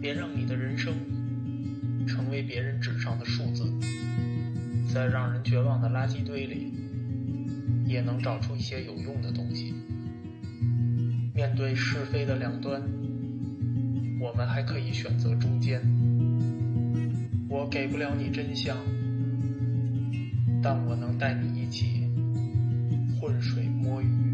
别让你的人生成为别人纸上的数字，在让人绝望的垃圾堆里，也能找出一些有用的东西。面对是非的两端，我们还可以选择中间。我给不了你真相，但我能带你一起浑水摸鱼。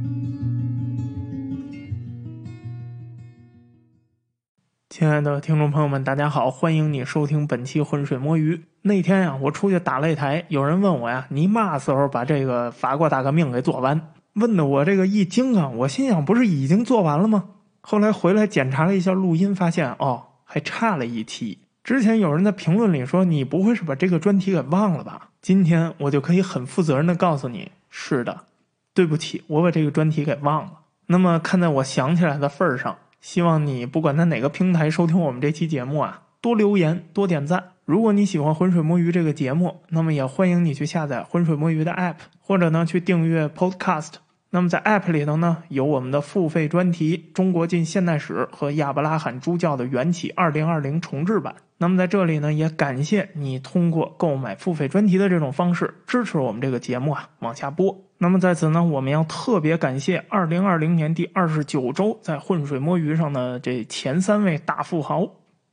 亲爱的听众朋友们，大家好，欢迎你收听本期《浑水摸鱼》。那天呀，我出去打擂台，有人问我呀：“你嘛时候把这个法国大革命给做完？”问的我这个一惊啊！我心想，不是已经做完了吗？后来回来检查了一下录音，发现哦，还差了一期。之前有人在评论里说：“你不会是把这个专题给忘了吧？”今天我就可以很负责任的告诉你：是的，对不起，我把这个专题给忘了。那么看在我想起来的份儿上。希望你不管在哪个平台收听我们这期节目啊，多留言多点赞。如果你喜欢浑水摸鱼这个节目，那么也欢迎你去下载浑水摸鱼的 App，或者呢去订阅 Podcast。那么在 App 里头呢，有我们的付费专题《中国近现代史》和亚伯拉罕诸教的缘起二零二零重制版。那么在这里呢，也感谢你通过购买付费专题的这种方式支持我们这个节目啊往下播。那么在此呢，我们要特别感谢二零二零年第二十九周在浑水摸鱼上的这前三位大富豪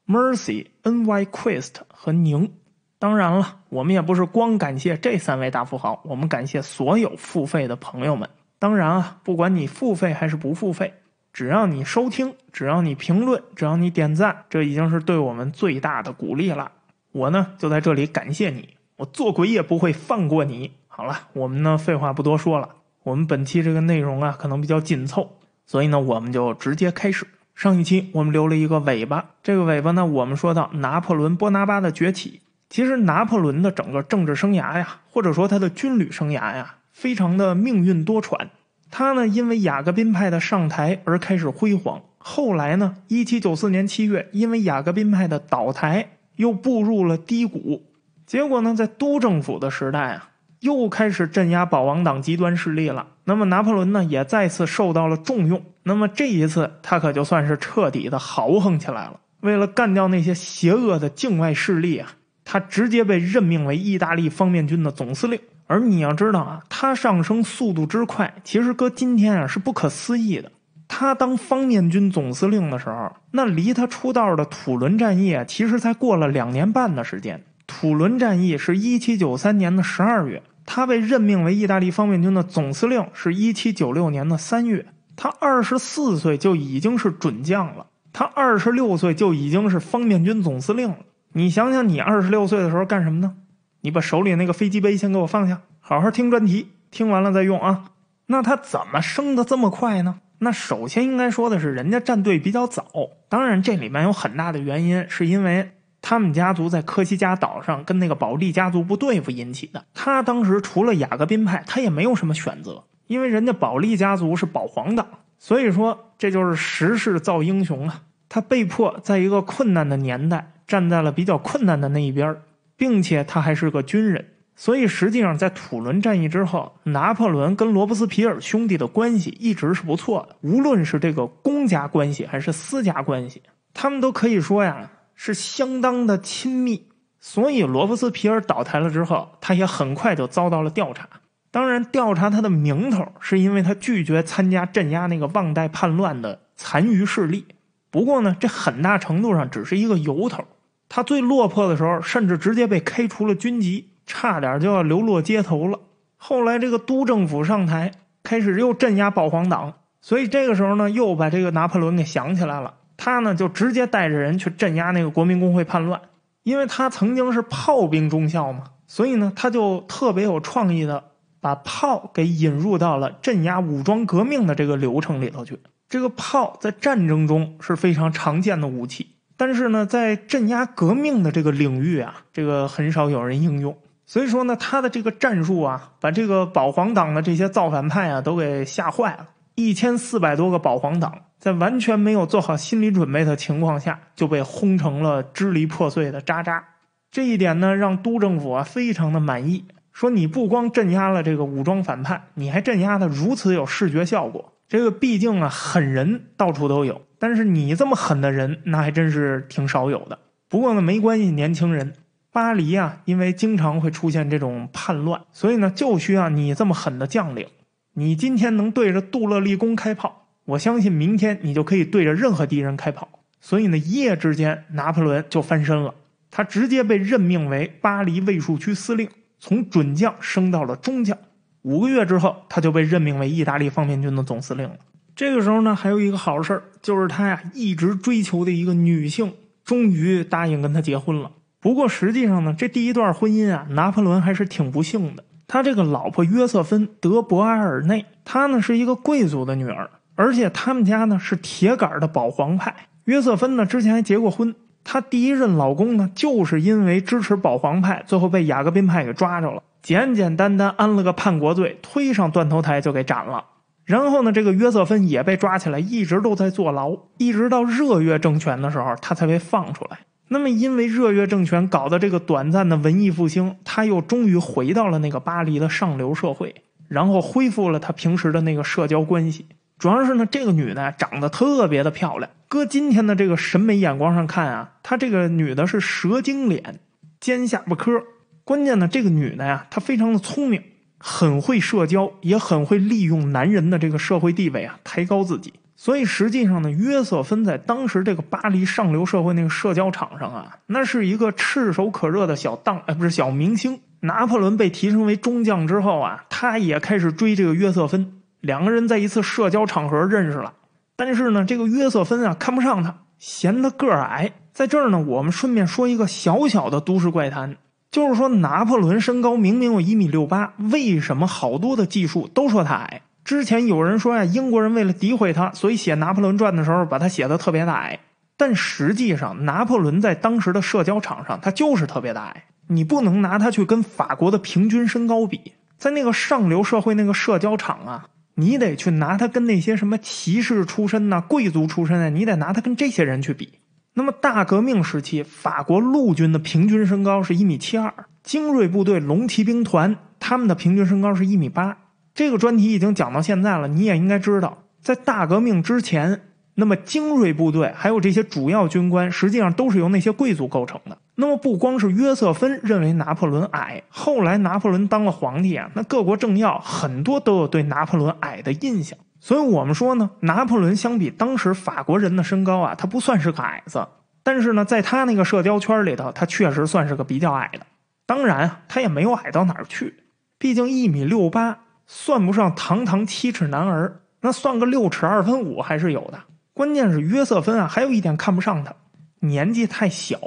Mercy、Nyquist 和宁。当然了，我们也不是光感谢这三位大富豪，我们感谢所有付费的朋友们。当然啊，不管你付费还是不付费，只要你收听，只要你评论，只要你点赞，这已经是对我们最大的鼓励了。我呢，就在这里感谢你，我做鬼也不会放过你。好了，我们呢，废话不多说了，我们本期这个内容啊，可能比较紧凑，所以呢，我们就直接开始。上一期我们留了一个尾巴，这个尾巴呢，我们说到拿破仑·波拿巴的崛起。其实拿破仑的整个政治生涯呀，或者说他的军旅生涯呀。非常的命运多舛，他呢因为雅各宾派的上台而开始辉煌，后来呢，一七九四年七月，因为雅各宾派的倒台，又步入了低谷。结果呢，在都政府的时代啊，又开始镇压保王党极端势力了。那么拿破仑呢，也再次受到了重用。那么这一次，他可就算是彻底的豪横起来了。为了干掉那些邪恶的境外势力啊，他直接被任命为意大利方面军的总司令。而你要知道啊，他上升速度之快，其实搁今天啊是不可思议的。他当方面军总司令的时候，那离他出道的土伦战役啊，其实才过了两年半的时间。土伦战役是一七九三年的十二月，他被任命为意大利方面军的总司令是一七九六年的三月。他二十四岁就已经是准将了，他二十六岁就已经是方面军总司令了。你想想，你二十六岁的时候干什么呢？你把手里那个飞机杯先给我放下，好好听专题，听完了再用啊。那他怎么升的这么快呢？那首先应该说的是，人家站队比较早。当然，这里面有很大的原因，是因为他们家族在科西嘉岛上跟那个保利家族不对付引起的。他当时除了雅各宾派，他也没有什么选择，因为人家保利家族是保皇党，所以说这就是时势造英雄啊。他被迫在一个困难的年代，站在了比较困难的那一边并且他还是个军人，所以实际上在土伦战役之后，拿破仑跟罗伯斯皮尔兄弟的关系一直是不错的。无论是这个公家关系还是私家关系，他们都可以说呀是相当的亲密。所以罗伯斯皮尔倒台了之后，他也很快就遭到了调查。当然，调查他的名头是因为他拒绝参加镇压那个旺代叛乱的残余势力。不过呢，这很大程度上只是一个由头。他最落魄的时候，甚至直接被开除了军籍，差点就要流落街头了。后来这个都政府上台，开始又镇压保皇党，所以这个时候呢，又把这个拿破仑给想起来了。他呢就直接带着人去镇压那个国民工会叛乱，因为他曾经是炮兵中校嘛，所以呢他就特别有创意的把炮给引入到了镇压武装革命的这个流程里头去。这个炮在战争中是非常常见的武器。但是呢，在镇压革命的这个领域啊，这个很少有人应用。所以说呢，他的这个战术啊，把这个保皇党的这些造反派啊都给吓坏了。一千四百多个保皇党，在完全没有做好心理准备的情况下，就被轰成了支离破碎的渣渣。这一点呢，让都政府啊非常的满意，说你不光镇压了这个武装反叛，你还镇压的如此有视觉效果。这个毕竟啊，狠人到处都有，但是你这么狠的人，那还真是挺少有的。不过呢，没关系，年轻人，巴黎啊，因为经常会出现这种叛乱，所以呢，就需要你这么狠的将领。你今天能对着杜勒利宫开炮，我相信明天你就可以对着任何敌人开炮。所以呢，一夜之间，拿破仑就翻身了，他直接被任命为巴黎卫戍区司令，从准将升到了中将。五个月之后，他就被任命为意大利方面军的总司令了。这个时候呢，还有一个好事儿，就是他呀一直追求的一个女性，终于答应跟他结婚了。不过实际上呢，这第一段婚姻啊，拿破仑还是挺不幸的。他这个老婆约瑟芬·德博阿尔内，她呢是一个贵族的女儿，而且他们家呢是铁杆的保皇派。约瑟芬呢之前还结过婚，她第一任老公呢就是因为支持保皇派，最后被雅各宾派给抓着了。简简单单安了个叛国罪，推上断头台就给斩了。然后呢，这个约瑟芬也被抓起来，一直都在坐牢，一直到热月政权的时候，他才被放出来。那么，因为热月政权搞的这个短暂的文艺复兴，他又终于回到了那个巴黎的上流社会，然后恢复了他平时的那个社交关系。主要是呢，这个女的长得特别的漂亮，搁今天的这个审美眼光上看啊，她这个女的是蛇精脸，尖下巴颏。关键呢，这个女的呀，她非常的聪明，很会社交，也很会利用男人的这个社会地位啊，抬高自己。所以实际上呢，约瑟芬在当时这个巴黎上流社会那个社交场上啊，那是一个炙手可热的小当，哎，不是小明星。拿破仑被提升为中将之后啊，他也开始追这个约瑟芬，两个人在一次社交场合认识了。但是呢，这个约瑟芬啊，看不上他，嫌他个儿矮。在这儿呢，我们顺便说一个小小的都市怪谈。就是说，拿破仑身高明明有一米六八，为什么好多的技术都说他矮？之前有人说呀，英国人为了诋毁他，所以写《拿破仑传》的时候把他写的特别的矮。但实际上，拿破仑在当时的社交场上，他就是特别的矮。你不能拿他去跟法国的平均身高比，在那个上流社会那个社交场啊，你得去拿他跟那些什么骑士出身呐、贵族出身啊，你得拿他跟这些人去比。那么大革命时期，法国陆军的平均身高是一米七二，精锐部队龙骑兵团他们的平均身高是一米八。这个专题已经讲到现在了，你也应该知道，在大革命之前，那么精锐部队还有这些主要军官，实际上都是由那些贵族构成的。那么不光是约瑟芬认为拿破仑矮，后来拿破仑当了皇帝啊，那各国政要很多都有对拿破仑矮的印象。所以我们说呢，拿破仑相比当时法国人的身高啊，他不算是个矮子，但是呢，在他那个社交圈里头，他确实算是个比较矮的。当然，他也没有矮到哪儿去，毕竟一米六八算不上堂堂七尺男儿，那算个六尺二分五还是有的。关键是约瑟芬啊，还有一点看不上他，年纪太小，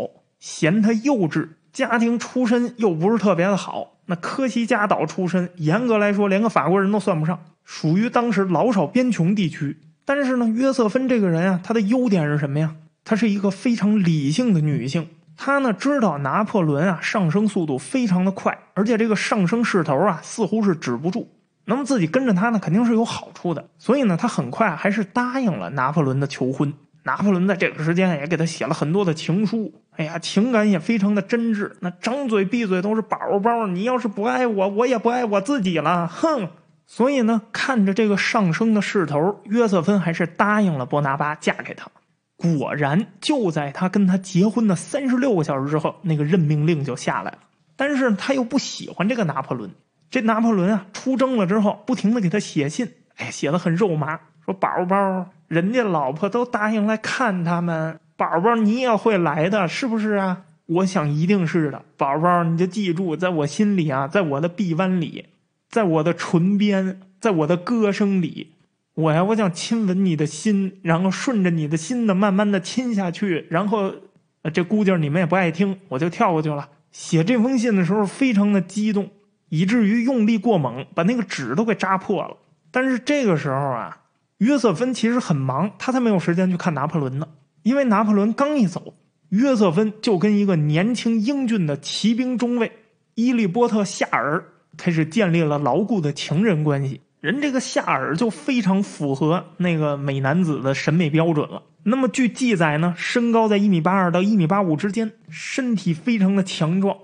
嫌他幼稚，家庭出身又不是特别的好。那科西嘉岛出身，严格来说，连个法国人都算不上。属于当时老少边穷地区，但是呢，约瑟芬这个人啊，她的优点是什么呀？她是一个非常理性的女性。她呢知道拿破仑啊上升速度非常的快，而且这个上升势头啊似乎是止不住。那么自己跟着他呢肯定是有好处的，所以呢，她很快还是答应了拿破仑的求婚。拿破仑在这个时间也给他写了很多的情书，哎呀，情感也非常的真挚。那张嘴闭嘴都是宝宝，你要是不爱我，我也不爱我自己了，哼。所以呢，看着这个上升的势头，约瑟芬还是答应了波拿巴嫁给他。果然，就在他跟他结婚的三十六个小时之后，那个任命令就下来了。但是他又不喜欢这个拿破仑。这拿破仑啊，出征了之后，不停的给他写信，哎，写的很肉麻，说宝宝，人家老婆都答应来看他们，宝宝你也会来的，是不是啊？我想一定是的，宝宝你就记住，在我心里啊，在我的臂弯里。在我的唇边，在我的歌声里，我呀，我想亲吻你的心，然后顺着你的心呢，慢慢的亲下去，然后，这估计你们也不爱听，我就跳过去了。写这封信的时候非常的激动，以至于用力过猛，把那个纸都给扎破了。但是这个时候啊，约瑟芬其实很忙，他才没有时间去看拿破仑呢。因为拿破仑刚一走，约瑟芬就跟一个年轻英俊的骑兵中尉伊利波特夏尔。开始建立了牢固的情人关系，人这个夏尔就非常符合那个美男子的审美标准了。那么据记载呢，身高在一米八二到一米八五之间，身体非常的强壮，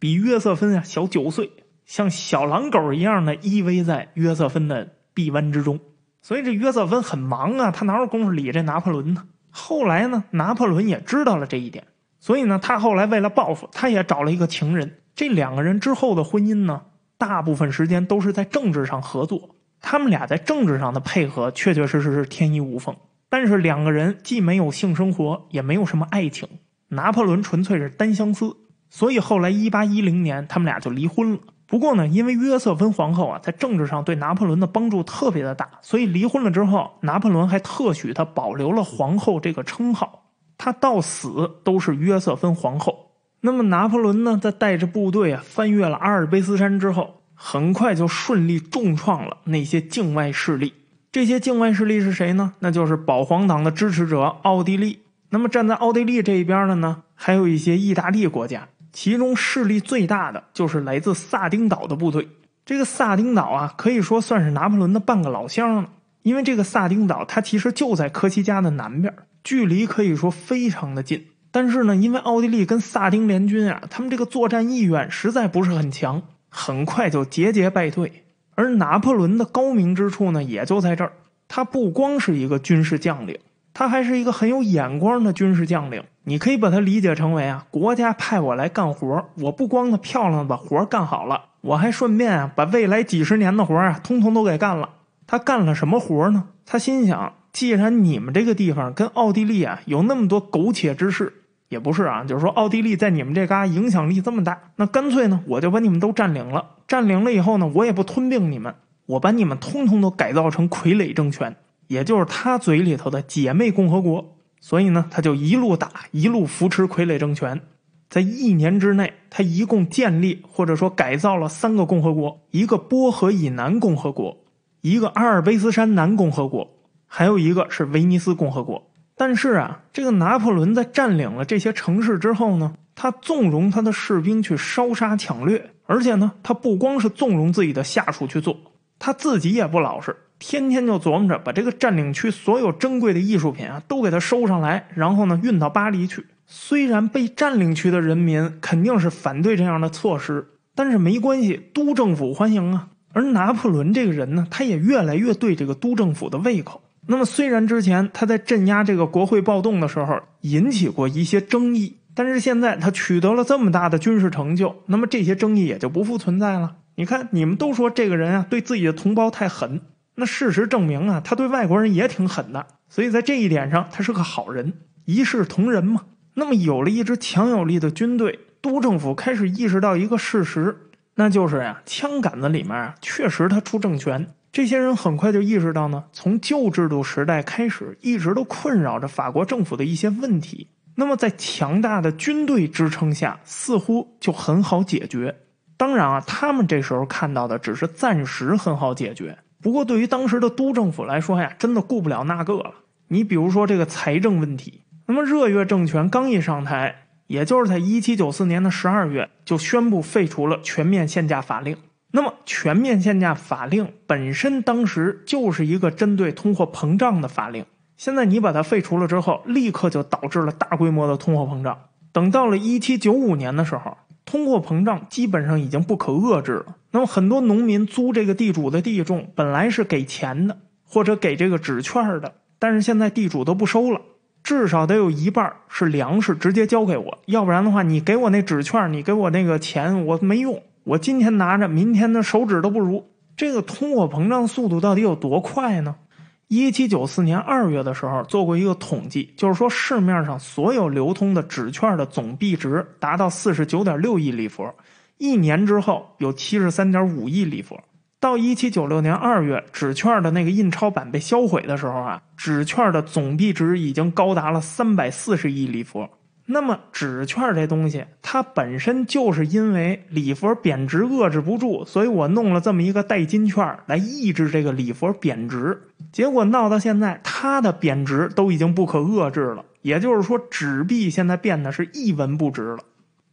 比约瑟芬啊小九岁，像小狼狗一样的依偎在约瑟芬的臂弯之中。所以这约瑟芬很忙啊，他哪有功夫理这拿破仑呢？后来呢，拿破仑也知道了这一点，所以呢，他后来为了报复，他也找了一个情人。这两个人之后的婚姻呢，大部分时间都是在政治上合作。他们俩在政治上的配合，确确实实是天衣无缝。但是两个人既没有性生活，也没有什么爱情。拿破仑纯粹是单相思，所以后来一八一零年他们俩就离婚了。不过呢，因为约瑟芬皇后啊，在政治上对拿破仑的帮助特别的大，所以离婚了之后，拿破仑还特许她保留了皇后这个称号，她到死都是约瑟芬皇后。那么拿破仑呢，在带着部队啊翻越了阿尔卑斯山之后，很快就顺利重创了那些境外势力。这些境外势力是谁呢？那就是保皇党的支持者奥地利。那么站在奥地利这一边的呢，还有一些意大利国家。其中势力最大的就是来自萨丁岛的部队。这个萨丁岛啊，可以说算是拿破仑的半个老乡了。因为这个萨丁岛，它其实就在科西嘉的南边，距离可以说非常的近。但是呢，因为奥地利跟萨丁联军啊，他们这个作战意愿实在不是很强，很快就节节败退。而拿破仑的高明之处呢，也就在这儿，他不光是一个军事将领。他还是一个很有眼光的军事将领，你可以把它理解成为啊，国家派我来干活，我不光呢漂亮的把活干好了，我还顺便啊把未来几十年的活啊通通都给干了。他干了什么活呢？他心想，既然你们这个地方跟奥地利啊有那么多苟且之事，也不是啊，就是说奥地利在你们这嘎影响力这么大，那干脆呢我就把你们都占领了，占领了以后呢，我也不吞并你们，我把你们通通都改造成傀儡政权。也就是他嘴里头的姐妹共和国，所以呢，他就一路打，一路扶持傀儡政权。在一年之内，他一共建立或者说改造了三个共和国：一个波河以南共和国，一个阿尔卑斯山南共和国，还有一个是威尼斯共和国。但是啊，这个拿破仑在占领了这些城市之后呢，他纵容他的士兵去烧杀抢掠，而且呢，他不光是纵容自己的下属去做，他自己也不老实。天天就琢磨着把这个占领区所有珍贵的艺术品啊都给他收上来，然后呢运到巴黎去。虽然被占领区的人民肯定是反对这样的措施，但是没关系，都政府欢迎啊。而拿破仑这个人呢，他也越来越对这个都政府的胃口。那么虽然之前他在镇压这个国会暴动的时候引起过一些争议，但是现在他取得了这么大的军事成就，那么这些争议也就不复存在了。你看，你们都说这个人啊对自己的同胞太狠。那事实证明啊，他对外国人也挺狠的，所以在这一点上，他是个好人，一视同仁嘛。那么有了一支强有力的军队，都政府开始意识到一个事实，那就是呀，枪杆子里面啊，确实他出政权。这些人很快就意识到呢，从旧制度时代开始，一直都困扰着法国政府的一些问题。那么在强大的军队支撑下，似乎就很好解决。当然啊，他们这时候看到的只是暂时很好解决。不过，对于当时的都政府来说呀，真的顾不了那个了。你比如说这个财政问题，那么热月政权刚一上台，也就是在一七九四年的十二月，就宣布废除了全面限价法令。那么，全面限价法令本身当时就是一个针对通货膨胀的法令。现在你把它废除了之后，立刻就导致了大规模的通货膨胀。等到了一七九五年的时候。通货膨胀基本上已经不可遏制了。那么很多农民租这个地主的地种，本来是给钱的，或者给这个纸券的，但是现在地主都不收了，至少得有一半是粮食直接交给我，要不然的话，你给我那纸券，你给我那个钱，我没用。我今天拿着，明天的手指都不如。这个通货膨胀速度到底有多快呢？一七九四年二月的时候，做过一个统计，就是说市面上所有流通的纸券的总币值达到四十九点六亿里弗，一年之后有七十三点五亿里弗。到一七九六年二月，纸券的那个印钞版被销毁的时候啊，纸券的总币值已经高达了三百四十亿里弗。那么纸券这东西，它本身就是因为里弗贬值遏制不住，所以我弄了这么一个代金券来抑制这个里弗贬值。结果闹到现在，它的贬值都已经不可遏制了。也就是说，纸币现在变得是一文不值了。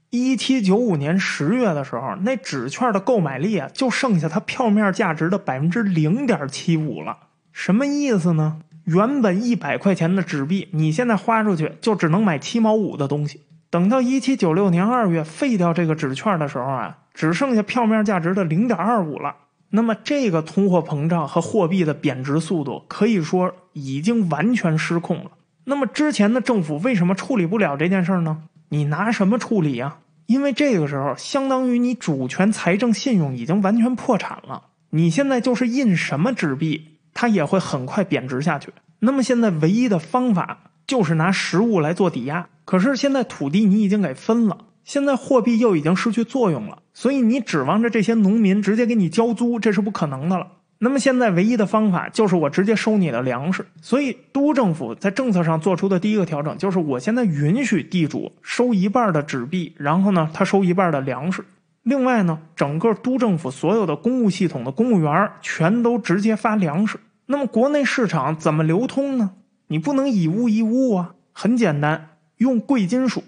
一七九五年十月的时候，那纸券的购买力啊，就剩下它票面价值的百分之零点七五了。什么意思呢？原本一百块钱的纸币，你现在花出去就只能买七毛五的东西。等到一七九六年二月废掉这个纸券的时候啊，只剩下票面价值的零点二五了。那么这个通货膨胀和货币的贬值速度可以说已经完全失控了。那么之前的政府为什么处理不了这件事呢？你拿什么处理呀？因为这个时候相当于你主权财政信用已经完全破产了。你现在就是印什么纸币，它也会很快贬值下去。那么现在唯一的方法就是拿实物来做抵押。可是现在土地你已经给分了。现在货币又已经失去作用了，所以你指望着这些农民直接给你交租，这是不可能的了。那么现在唯一的方法就是我直接收你的粮食。所以都政府在政策上做出的第一个调整就是，我现在允许地主收一半的纸币，然后呢，他收一半的粮食。另外呢，整个都政府所有的公务系统的公务员全都直接发粮食。那么国内市场怎么流通呢？你不能以物易物啊，很简单，用贵金属。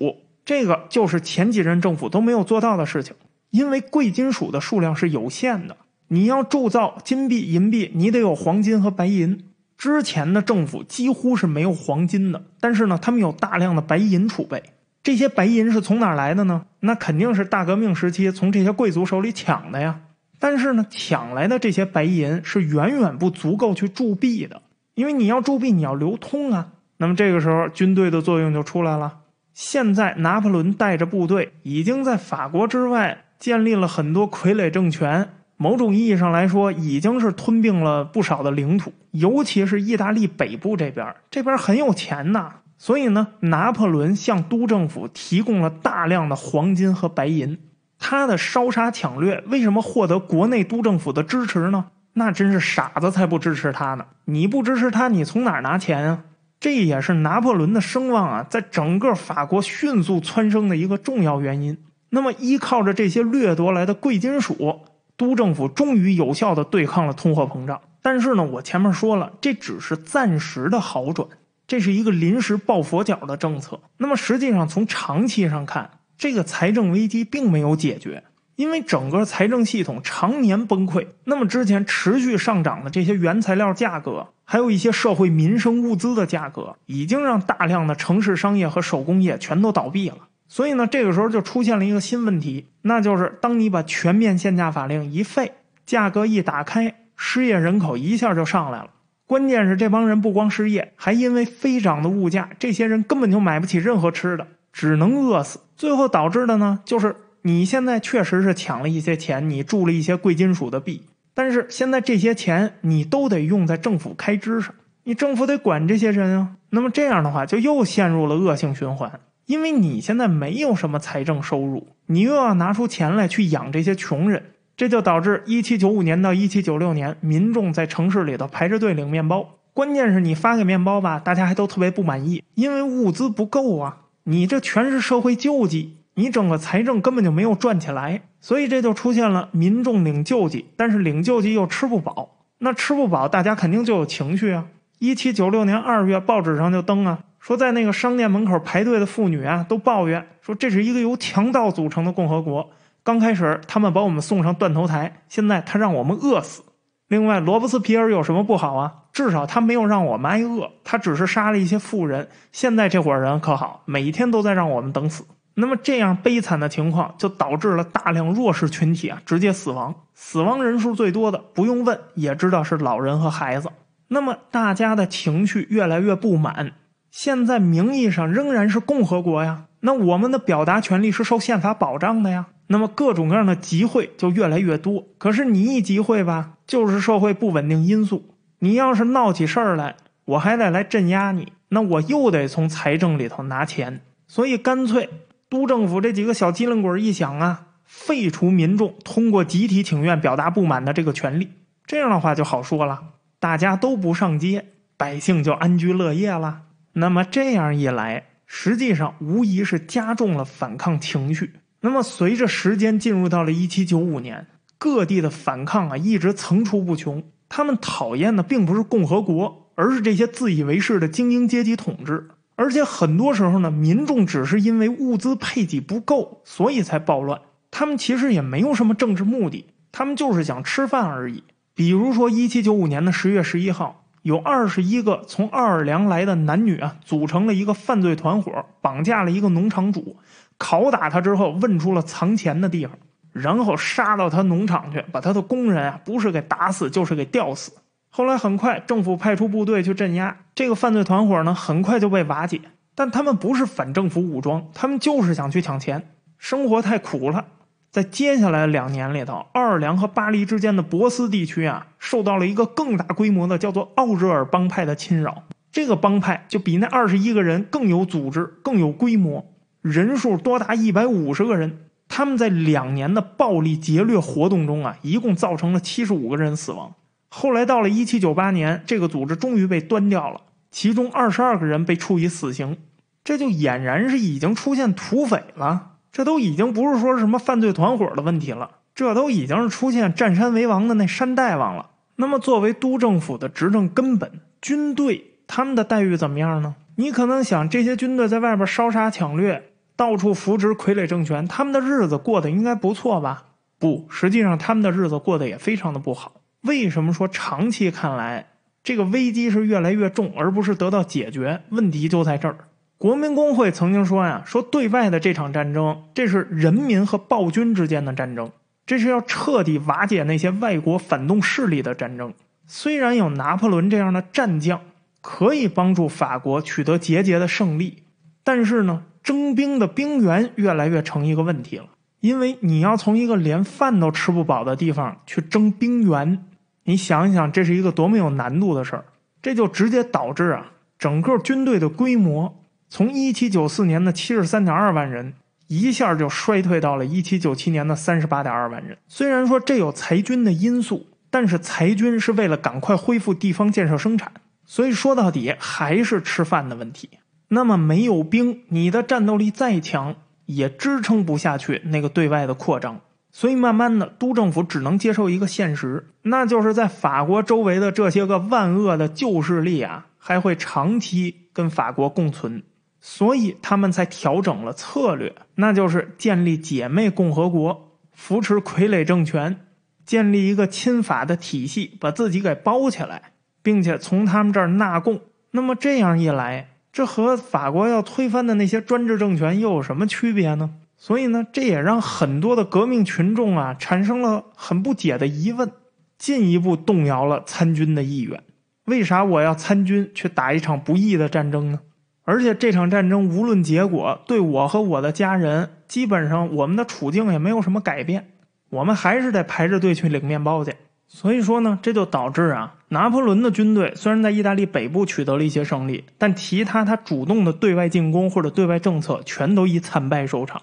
这个就是前几任政府都没有做到的事情，因为贵金属的数量是有限的。你要铸造金币、银币，你得有黄金和白银。之前的政府几乎是没有黄金的，但是呢，他们有大量的白银储备。这些白银是从哪来的呢？那肯定是大革命时期从这些贵族手里抢的呀。但是呢，抢来的这些白银是远远不足够去铸币的，因为你要铸币，你要流通啊。那么这个时候，军队的作用就出来了。现在拿破仑带着部队已经在法国之外建立了很多傀儡政权，某种意义上来说，已经是吞并了不少的领土，尤其是意大利北部这边，这边很有钱呐。所以呢，拿破仑向都政府提供了大量的黄金和白银。他的烧杀抢掠为什么获得国内都政府的支持呢？那真是傻子才不支持他呢！你不支持他，你从哪儿拿钱啊？这也是拿破仑的声望啊，在整个法国迅速蹿升的一个重要原因。那么，依靠着这些掠夺来的贵金属，都政府终于有效的对抗了通货膨胀。但是呢，我前面说了，这只是暂时的好转，这是一个临时抱佛脚的政策。那么，实际上从长期上看，这个财政危机并没有解决。因为整个财政系统常年崩溃，那么之前持续上涨的这些原材料价格，还有一些社会民生物资的价格，已经让大量的城市商业和手工业全都倒闭了。所以呢，这个时候就出现了一个新问题，那就是当你把全面限价法令一废，价格一打开，失业人口一下就上来了。关键是这帮人不光失业，还因为飞涨的物价，这些人根本就买不起任何吃的，只能饿死。最后导致的呢，就是。你现在确实是抢了一些钱，你铸了一些贵金属的币，但是现在这些钱你都得用在政府开支上，你政府得管这些人啊。那么这样的话，就又陷入了恶性循环，因为你现在没有什么财政收入，你又要拿出钱来去养这些穷人，这就导致一七九五年到一七九六年，民众在城市里头排着队领面包，关键是你发给面包吧，大家还都特别不满意，因为物资不够啊，你这全是社会救济。你整个财政根本就没有转起来，所以这就出现了民众领救济，但是领救济又吃不饱。那吃不饱，大家肯定就有情绪啊。一七九六年二月，报纸上就登啊，说在那个商店门口排队的妇女啊，都抱怨说这是一个由强盗组成的共和国。刚开始他们把我们送上断头台，现在他让我们饿死。另外，罗伯斯皮尔有什么不好啊？至少他没有让我们挨饿，他只是杀了一些富人。现在这伙人可好，每天都在让我们等死。那么这样悲惨的情况，就导致了大量弱势群体啊直接死亡，死亡人数最多的不用问也知道是老人和孩子。那么大家的情绪越来越不满。现在名义上仍然是共和国呀，那我们的表达权利是受宪法保障的呀。那么各种各样的集会就越来越多。可是你一集会吧，就是社会不稳定因素。你要是闹起事儿来，我还得来镇压你，那我又得从财政里头拿钱，所以干脆。都政府这几个小机灵鬼一想啊，废除民众通过集体请愿表达不满的这个权利，这样的话就好说了，大家都不上街，百姓就安居乐业了。那么这样一来，实际上无疑是加重了反抗情绪。那么随着时间进入到了一七九五年，各地的反抗啊一直层出不穷。他们讨厌的并不是共和国，而是这些自以为是的精英阶级统治。而且很多时候呢，民众只是因为物资配给不够，所以才暴乱。他们其实也没有什么政治目的，他们就是想吃饭而已。比如说，一七九五年的十月十一号，有二十一个从奥尔良来的男女啊，组成了一个犯罪团伙，绑架了一个农场主，拷打他之后，问出了藏钱的地方。然后杀到他农场去，把他的工人啊，不是给打死，就是给吊死。后来很快，政府派出部队去镇压这个犯罪团伙呢，很快就被瓦解。但他们不是反政府武装，他们就是想去抢钱，生活太苦了。在接下来两年里头，奥尔良和巴黎之间的博斯地区啊，受到了一个更大规模的叫做奥热尔帮派的侵扰。这个帮派就比那二十一个人更有组织、更有规模，人数多达一百五十个人。他们在两年的暴力劫掠活动中啊，一共造成了七十五个人死亡。后来到了一七九八年，这个组织终于被端掉了，其中二十二个人被处以死刑。这就俨然是已经出现土匪了，这都已经不是说什么犯罪团伙的问题了，这都已经是出现占山为王的那山大王了。那么，作为都政府的执政根本，军队他们的待遇怎么样呢？你可能想，这些军队在外边烧杀抢掠。到处扶植傀儡政权，他们的日子过得应该不错吧？不，实际上他们的日子过得也非常的不好。为什么说长期看来这个危机是越来越重，而不是得到解决？问题就在这儿。国民工会曾经说呀，说对外的这场战争，这是人民和暴君之间的战争，这是要彻底瓦解那些外国反动势力的战争。虽然有拿破仑这样的战将可以帮助法国取得节节的胜利，但是呢？征兵的兵源越来越成一个问题了，因为你要从一个连饭都吃不饱的地方去征兵源，你想一想，这是一个多么有难度的事儿。这就直接导致啊，整个军队的规模从1794年的73.2万人，一下就衰退到了1797年的38.2万人。虽然说这有裁军的因素，但是裁军是为了赶快恢复地方建设生产，所以说到底还是吃饭的问题。那么没有兵，你的战斗力再强也支撑不下去那个对外的扩张。所以慢慢的，都政府只能接受一个现实，那就是在法国周围的这些个万恶的旧势力啊，还会长期跟法国共存。所以他们才调整了策略，那就是建立姐妹共和国，扶持傀儡政权，建立一个亲法的体系，把自己给包起来，并且从他们这儿纳贡。那么这样一来。这和法国要推翻的那些专制政权又有什么区别呢？所以呢，这也让很多的革命群众啊产生了很不解的疑问，进一步动摇了参军的意愿。为啥我要参军去打一场不义的战争呢？而且这场战争无论结果，对我和我的家人，基本上我们的处境也没有什么改变，我们还是得排着队去领面包去。所以说呢，这就导致啊，拿破仑的军队虽然在意大利北部取得了一些胜利，但其他他主动的对外进攻或者对外政策全都以惨败收场。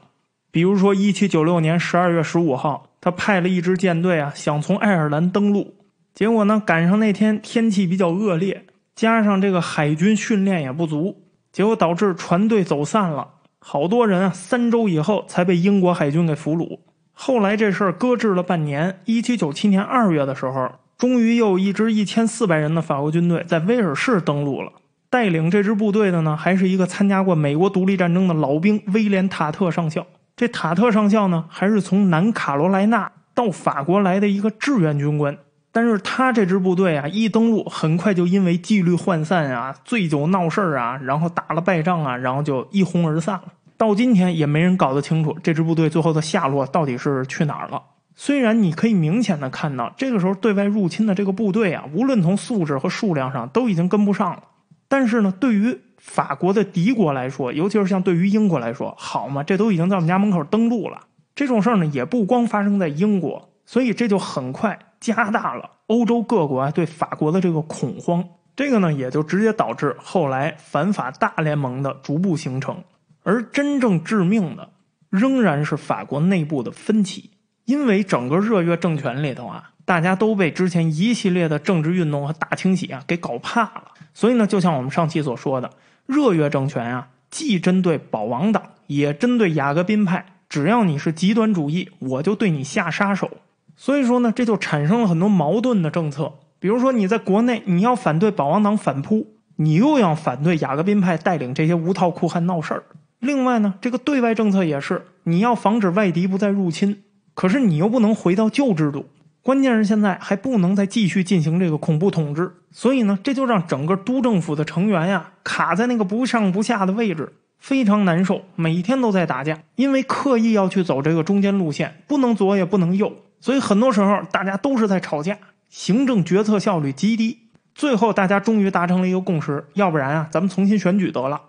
比如说，一七九六年十二月十五号，他派了一支舰队啊，想从爱尔兰登陆，结果呢，赶上那天天气比较恶劣，加上这个海军训练也不足，结果导致船队走散了，好多人啊，三周以后才被英国海军给俘虏。后来这事儿搁置了半年。一七九七年二月的时候，终于又一支一千四百人的法国军队在威尔士登陆了。带领这支部队的呢，还是一个参加过美国独立战争的老兵威廉·塔特上校。这塔特上校呢，还是从南卡罗来纳到法国来的一个志愿军官。但是他这支部队啊，一登陆，很快就因为纪律涣散啊、醉酒闹事啊，然后打了败仗啊，然后就一哄而散了。到今天也没人搞得清楚这支部队最后的下落到底是去哪儿了。虽然你可以明显的看到，这个时候对外入侵的这个部队啊，无论从素质和数量上都已经跟不上了。但是呢，对于法国的敌国来说，尤其是像对于英国来说，好嘛，这都已经在我们家门口登陆了。这种事儿呢，也不光发生在英国，所以这就很快加大了欧洲各国对法国的这个恐慌。这个呢，也就直接导致后来反法大联盟的逐步形成。而真正致命的，仍然是法国内部的分歧，因为整个热月政权里头啊，大家都被之前一系列的政治运动和大清洗啊给搞怕了。所以呢，就像我们上期所说的，热月政权啊，既针对保王党，也针对雅各宾派。只要你是极端主义，我就对你下杀手。所以说呢，这就产生了很多矛盾的政策。比如说，你在国内你要反对保王党反扑，你又要反对雅各宾派带领这些无套酷汉闹事儿。另外呢，这个对外政策也是，你要防止外敌不再入侵，可是你又不能回到旧制度，关键是现在还不能再继续进行这个恐怖统治，所以呢，这就让整个都政府的成员呀卡在那个不上不下的位置。非常难受，每天都在打架，因为刻意要去走这个中间路线，不能左也不能右，所以很多时候大家都是在吵架，行政决策效率极低。最后大家终于达成了一个共识，要不然啊，咱们重新选举得了。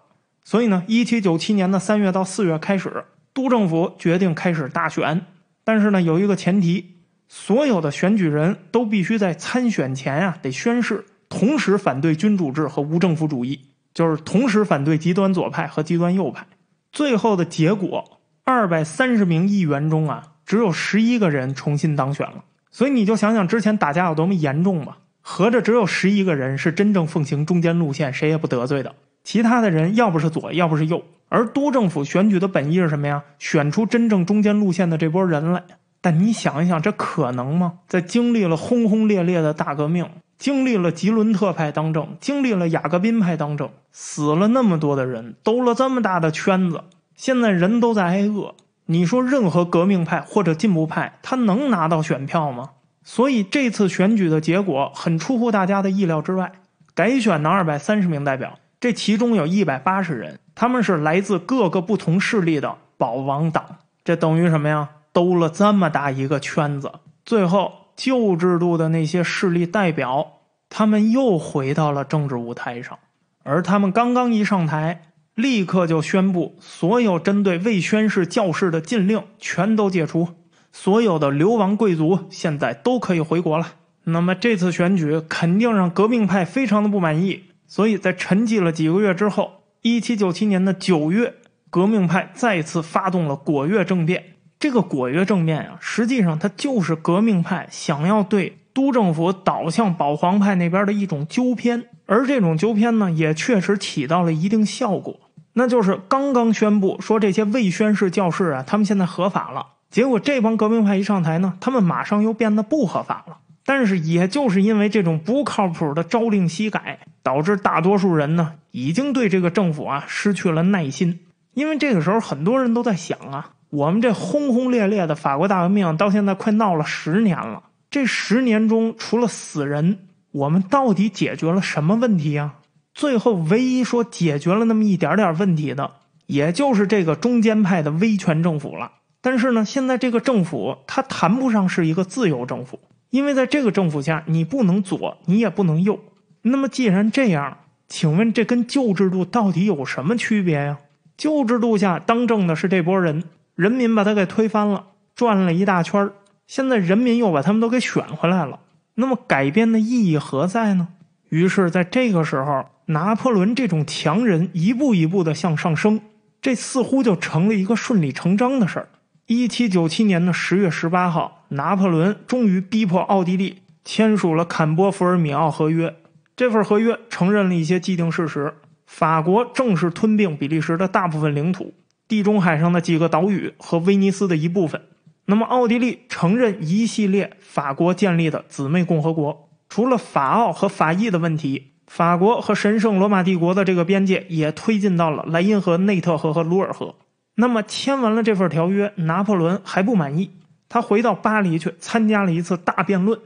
所以呢，一七九七年的三月到四月开始，督政府决定开始大选，但是呢，有一个前提，所有的选举人都必须在参选前啊得宣誓，同时反对君主制和无政府主义。就是同时反对极端左派和极端右派，最后的结果，二百三十名议员中啊，只有十一个人重新当选了。所以你就想想之前打架有多么严重吧，合着只有十一个人是真正奉行中间路线，谁也不得罪的，其他的人要不是左，要不是右。而督政府选举的本意是什么呀？选出真正中间路线的这波人来。但你想一想，这可能吗？在经历了轰轰烈烈的大革命。经历了吉伦特派当政，经历了雅各宾派当政，死了那么多的人，兜了这么大的圈子，现在人都在挨饿。你说任何革命派或者进步派，他能拿到选票吗？所以这次选举的结果很出乎大家的意料之外。改选的二百三十名代表，这其中有一百八十人，他们是来自各个不同势力的保王党。这等于什么呀？兜了这么大一个圈子，最后。旧制度的那些势力代表，他们又回到了政治舞台上，而他们刚刚一上台，立刻就宣布所有针对魏宣氏教士的禁令全都解除，所有的流亡贵族现在都可以回国了。那么这次选举肯定让革命派非常的不满意，所以在沉寂了几个月之后，一七九七年的九月，革命派再次发动了果月政变。这个果月政变啊，实际上它就是革命派想要对督政府倒向保皇派那边的一种纠偏，而这种纠偏呢，也确实起到了一定效果。那就是刚刚宣布说这些未宣誓教士啊，他们现在合法了，结果这帮革命派一上台呢，他们马上又变得不合法了。但是也就是因为这种不靠谱的朝令夕改，导致大多数人呢，已经对这个政府啊失去了耐心。因为这个时候很多人都在想啊。我们这轰轰烈烈的法国大革命到现在快闹了十年了，这十年中除了死人，我们到底解决了什么问题啊？最后唯一说解决了那么一点点问题的，也就是这个中间派的威权政府了。但是呢，现在这个政府它谈不上是一个自由政府，因为在这个政府下，你不能左，你也不能右。那么既然这样，请问这跟旧制度到底有什么区别呀？旧制度下当政的是这波人。人民把他给推翻了，转了一大圈现在人民又把他们都给选回来了。那么改变的意义何在呢？于是，在这个时候，拿破仑这种强人一步一步的向上升，这似乎就成了一个顺理成章的事儿。一七九七年的十月十八号，拿破仑终于逼迫奥地利签署了坎波福尔米奥合约。这份合约承认了一些既定事实：法国正式吞并比利时的大部分领土。地中海上的几个岛屿和威尼斯的一部分。那么，奥地利承认一系列法国建立的姊妹共和国。除了法奥和法意的问题，法国和神圣罗马帝国的这个边界也推进到了莱茵河、内特河和卢尔河。那么，签完了这份条约，拿破仑还不满意，他回到巴黎去参加了一次大辩论。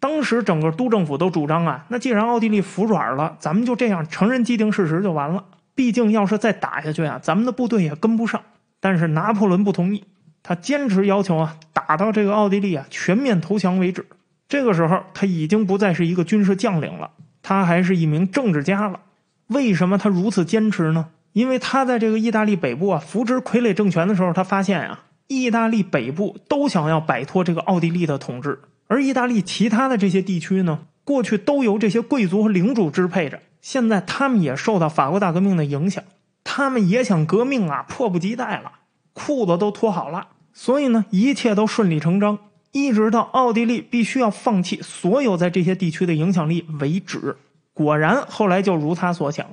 当时，整个都政府都主张啊，那既然奥地利服软了，咱们就这样承认既定事实就完了。毕竟，要是再打下去啊，咱们的部队也跟不上。但是拿破仑不同意，他坚持要求啊，打到这个奥地利啊全面投降为止。这个时候，他已经不再是一个军事将领了，他还是一名政治家了。为什么他如此坚持呢？因为他在这个意大利北部啊扶植傀儡政权的时候，他发现啊，意大利北部都想要摆脱这个奥地利的统治，而意大利其他的这些地区呢，过去都由这些贵族和领主支配着。现在他们也受到法国大革命的影响，他们也想革命啊，迫不及待了，裤子都脱好了。所以呢，一切都顺理成章，一直到奥地利必须要放弃所有在这些地区的影响力为止。果然，后来就如他所想。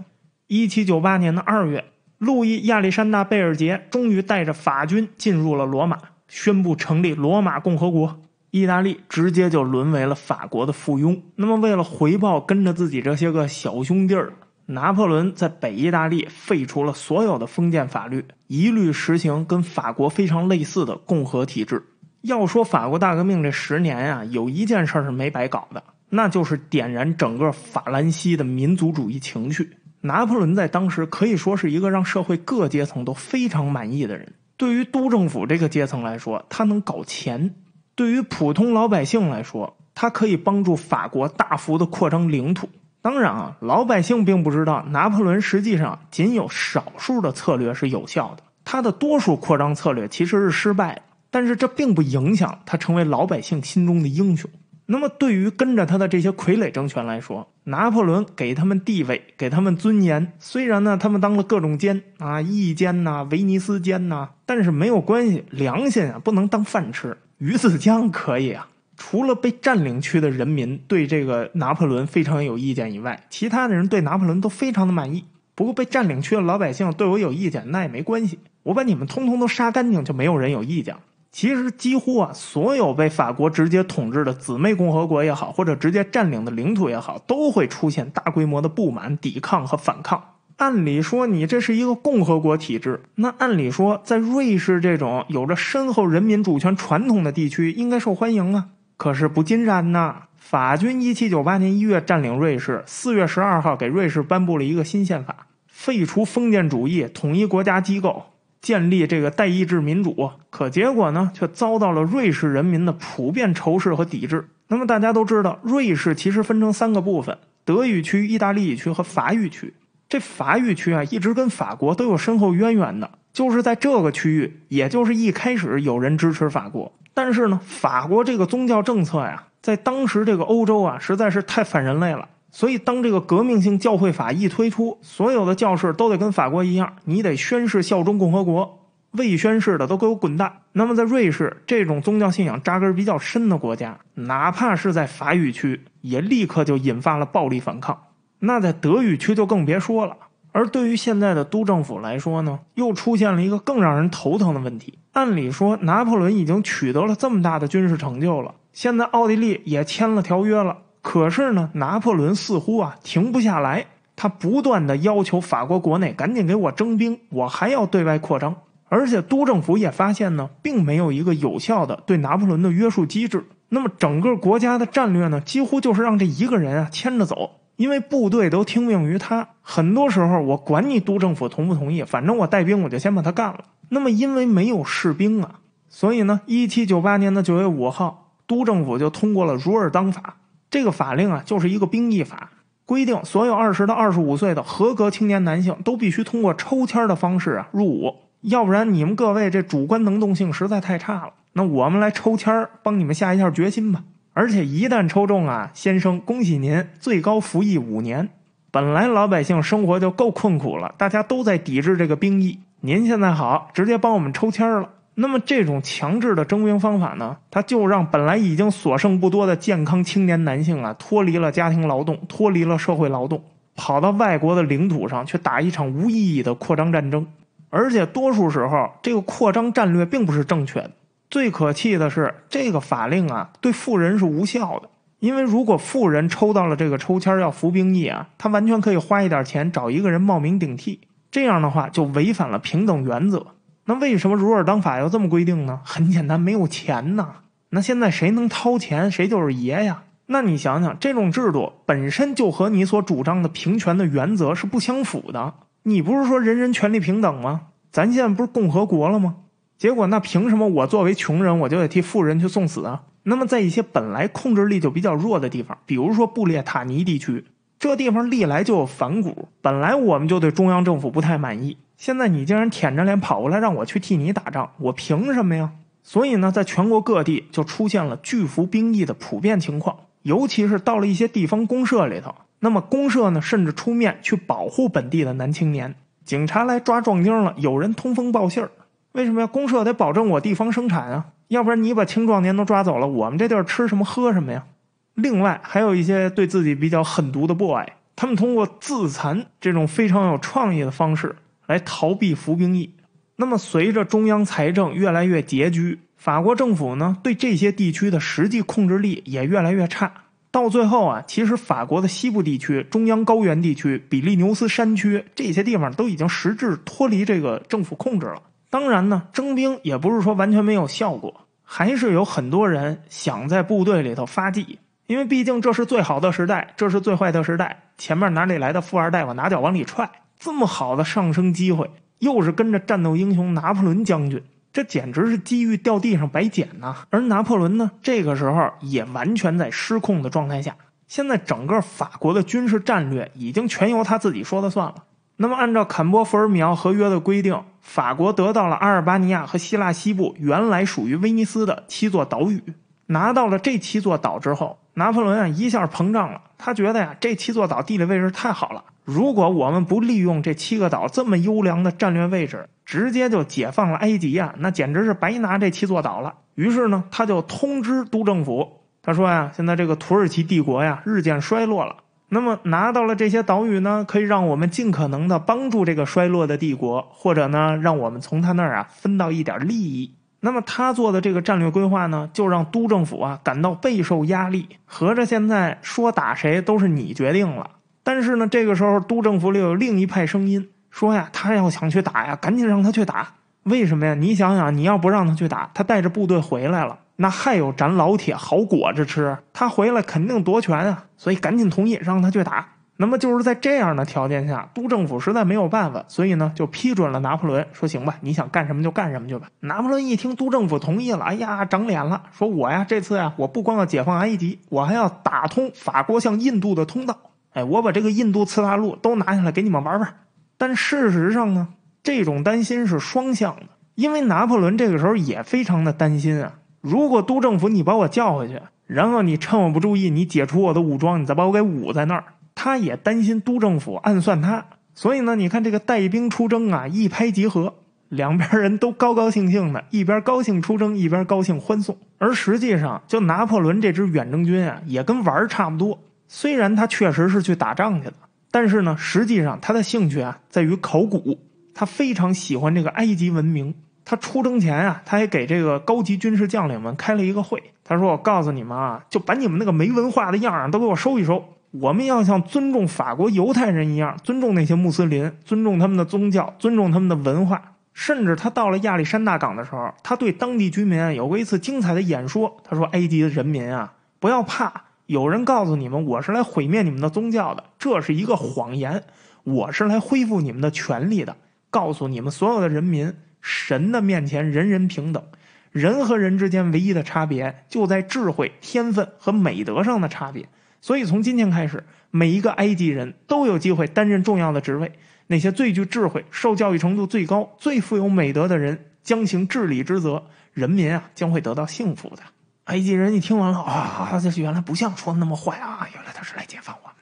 一七九八年的二月，路易亚历山大贝尔杰终于带着法军进入了罗马，宣布成立罗马共和国。意大利直接就沦为了法国的附庸。那么，为了回报跟着自己这些个小兄弟儿，拿破仑在北意大利废除了所有的封建法律，一律实行跟法国非常类似的共和体制。要说法国大革命这十年啊，有一件事是没白搞的，那就是点燃整个法兰西的民族主义情绪。拿破仑在当时可以说是一个让社会各阶层都非常满意的人。对于督政府这个阶层来说，他能搞钱；对于普通老百姓来说，他可以帮助法国大幅的扩张领土。当然啊，老百姓并不知道，拿破仑实际上仅有少数的策略是有效的，他的多数扩张策略其实是失败的。但是这并不影响他成为老百姓心中的英雄。那么，对于跟着他的这些傀儡政权来说，拿破仑给他们地位，给他们尊严。虽然呢，他们当了各种监啊，义监呐，威尼斯监呐，但是没有关系，良心啊不能当饭吃。鱼子酱可以啊。除了被占领区的人民对这个拿破仑非常有意见以外，其他的人对拿破仑都非常的满意。不过被占领区的老百姓对我有意见，那也没关系，我把你们通通都杀干净，就没有人有意见。其实几乎啊，所有被法国直接统治的姊妹共和国也好，或者直接占领的领土也好，都会出现大规模的不满、抵抗和反抗。按理说，你这是一个共和国体制，那按理说，在瑞士这种有着深厚人民主权传统的地区，应该受欢迎啊。可是不尽然呐！法军一七九八年一月占领瑞士，四月十二号给瑞士颁布了一个新宪法，废除封建主义，统一国家机构，建立这个代议制民主。可结果呢，却遭到了瑞士人民的普遍仇视和抵制。那么大家都知道，瑞士其实分成三个部分：德语区、意大利语区和法语区。这法语区啊，一直跟法国都有深厚渊源的。就是在这个区域，也就是一开始有人支持法国。但是呢，法国这个宗教政策呀，在当时这个欧洲啊，实在是太反人类了。所以，当这个革命性教会法一推出，所有的教士都得跟法国一样，你得宣誓效忠共和国，未宣誓的都给我滚蛋。那么，在瑞士这种宗教信仰扎根比较深的国家，哪怕是在法语区，也立刻就引发了暴力反抗。那在德语区就更别说了。而对于现在的督政府来说呢，又出现了一个更让人头疼的问题。按理说，拿破仑已经取得了这么大的军事成就了，现在奥地利也签了条约了。可是呢，拿破仑似乎啊停不下来，他不断的要求法国国内赶紧给我征兵，我还要对外扩张。而且督政府也发现呢，并没有一个有效的对拿破仑的约束机制。那么整个国家的战略呢，几乎就是让这一个人啊牵着走。因为部队都听命于他，很多时候我管你督政府同不同意，反正我带兵我就先把他干了。那么因为没有士兵啊，所以呢，一七九八年的九月五号，督政府就通过了《如尔当法》这个法令啊，就是一个兵役法，规定所有二十到二十五岁的合格青年男性都必须通过抽签的方式啊入伍，要不然你们各位这主观能动性实在太差了。那我们来抽签帮你们下一下决心吧。而且一旦抽中啊，先生，恭喜您，最高服役五年。本来老百姓生活就够困苦了，大家都在抵制这个兵役。您现在好，直接帮我们抽签了。那么这种强制的征兵方法呢，它就让本来已经所剩不多的健康青年男性啊，脱离了家庭劳动，脱离了社会劳动，跑到外国的领土上去打一场无意义的扩张战争。而且多数时候，这个扩张战略并不是正确的。最可气的是，这个法令啊，对富人是无效的。因为如果富人抽到了这个抽签要服兵役啊，他完全可以花一点钱找一个人冒名顶替，这样的话就违反了平等原则。那为什么如尔当法要这么规定呢？很简单，没有钱呐。那现在谁能掏钱，谁就是爷呀。那你想想，这种制度本身就和你所主张的平权的原则是不相符的。你不是说人人权利平等吗？咱现在不是共和国了吗？结果，那凭什么我作为穷人，我就得替富人去送死啊？那么，在一些本来控制力就比较弱的地方，比如说布列塔尼地区，这地方历来就有反骨，本来我们就对中央政府不太满意。现在你竟然舔着脸跑过来让我去替你打仗，我凭什么呀？所以呢，在全国各地就出现了拒服兵役的普遍情况，尤其是到了一些地方公社里头，那么公社呢，甚至出面去保护本地的男青年。警察来抓壮丁了，有人通风报信儿。为什么呀？公社得保证我地方生产啊，要不然你把青壮年都抓走了，我们这地儿吃什么喝什么呀？另外还有一些对自己比较狠毒的 boy，他们通过自残这种非常有创意的方式来逃避服兵役。那么随着中央财政越来越拮据，法国政府呢对这些地区的实际控制力也越来越差。到最后啊，其实法国的西部地区、中央高原地区、比利牛斯山区这些地方都已经实质脱离这个政府控制了。当然呢，征兵也不是说完全没有效果，还是有很多人想在部队里头发迹。因为毕竟这是最好的时代，这是最坏的时代。前面哪里来的富二代，我拿脚往里踹。这么好的上升机会，又是跟着战斗英雄拿破仑将军，这简直是机遇掉地上白捡呐！而拿破仑呢，这个时候也完全在失控的状态下。现在整个法国的军事战略已经全由他自己说了算了。那么，按照坎波福尔米奥合约的规定，法国得到了阿尔巴尼亚和希腊西部原来属于威尼斯的七座岛屿。拿到了这七座岛之后，拿破仑啊一下膨胀了。他觉得呀，这七座岛地理位置太好了。如果我们不利用这七个岛这么优良的战略位置，直接就解放了埃及啊，那简直是白拿这七座岛了。于是呢，他就通知都政府，他说呀，现在这个土耳其帝国呀日渐衰落了。那么拿到了这些岛屿呢，可以让我们尽可能的帮助这个衰落的帝国，或者呢，让我们从他那儿啊分到一点利益。那么他做的这个战略规划呢，就让都政府啊感到备受压力。合着现在说打谁都是你决定了。但是呢，这个时候都政府里有另一派声音说呀，他要想去打呀，赶紧让他去打。为什么呀？你想想，你要不让他去打，他带着部队回来了，那还有咱老铁好果子吃。他回来肯定夺权啊，所以赶紧同意让他去打。那么就是在这样的条件下，都政府实在没有办法，所以呢就批准了拿破仑，说行吧，你想干什么就干什么去吧。拿破仑一听都政府同意了，哎呀，长脸了，说我呀这次呀，我不光要解放埃及，我还要打通法国向印度的通道，哎，我把这个印度次大陆都拿下来给你们玩玩。但事实上呢，这种担心是双向的，因为拿破仑这个时候也非常的担心啊，如果都政府你把我叫回去，然后你趁我不注意，你解除我的武装，你再把我给捂在那儿。他也担心都政府暗算他，所以呢，你看这个带兵出征啊，一拍即合，两边人都高高兴兴的，一边高兴出征，一边高兴欢送。而实际上，就拿破仑这支远征军啊，也跟玩儿差不多。虽然他确实是去打仗去了，但是呢，实际上他的兴趣啊，在于考古。他非常喜欢这个埃及文明。他出征前啊，他还给这个高级军事将领们开了一个会。他说：“我告诉你们啊，就把你们那个没文化的样儿都给我收一收。”我们要像尊重法国犹太人一样尊重那些穆斯林，尊重他们的宗教，尊重他们的文化。甚至他到了亚历山大港的时候，他对当地居民有过一次精彩的演说。他说：“埃及的人民啊，不要怕，有人告诉你们我是来毁灭你们的宗教的，这是一个谎言。我是来恢复你们的权利的，告诉你们所有的人民，神的面前人人平等，人和人之间唯一的差别就在智慧、天分和美德上的差别。”所以，从今天开始，每一个埃及人都有机会担任重要的职位。那些最具智慧、受教育程度最高、最富有美德的人将行治理之责，人民啊将会得到幸福的。埃及人一听完了啊，这原来不像说的那么坏啊，原来他是来解放我。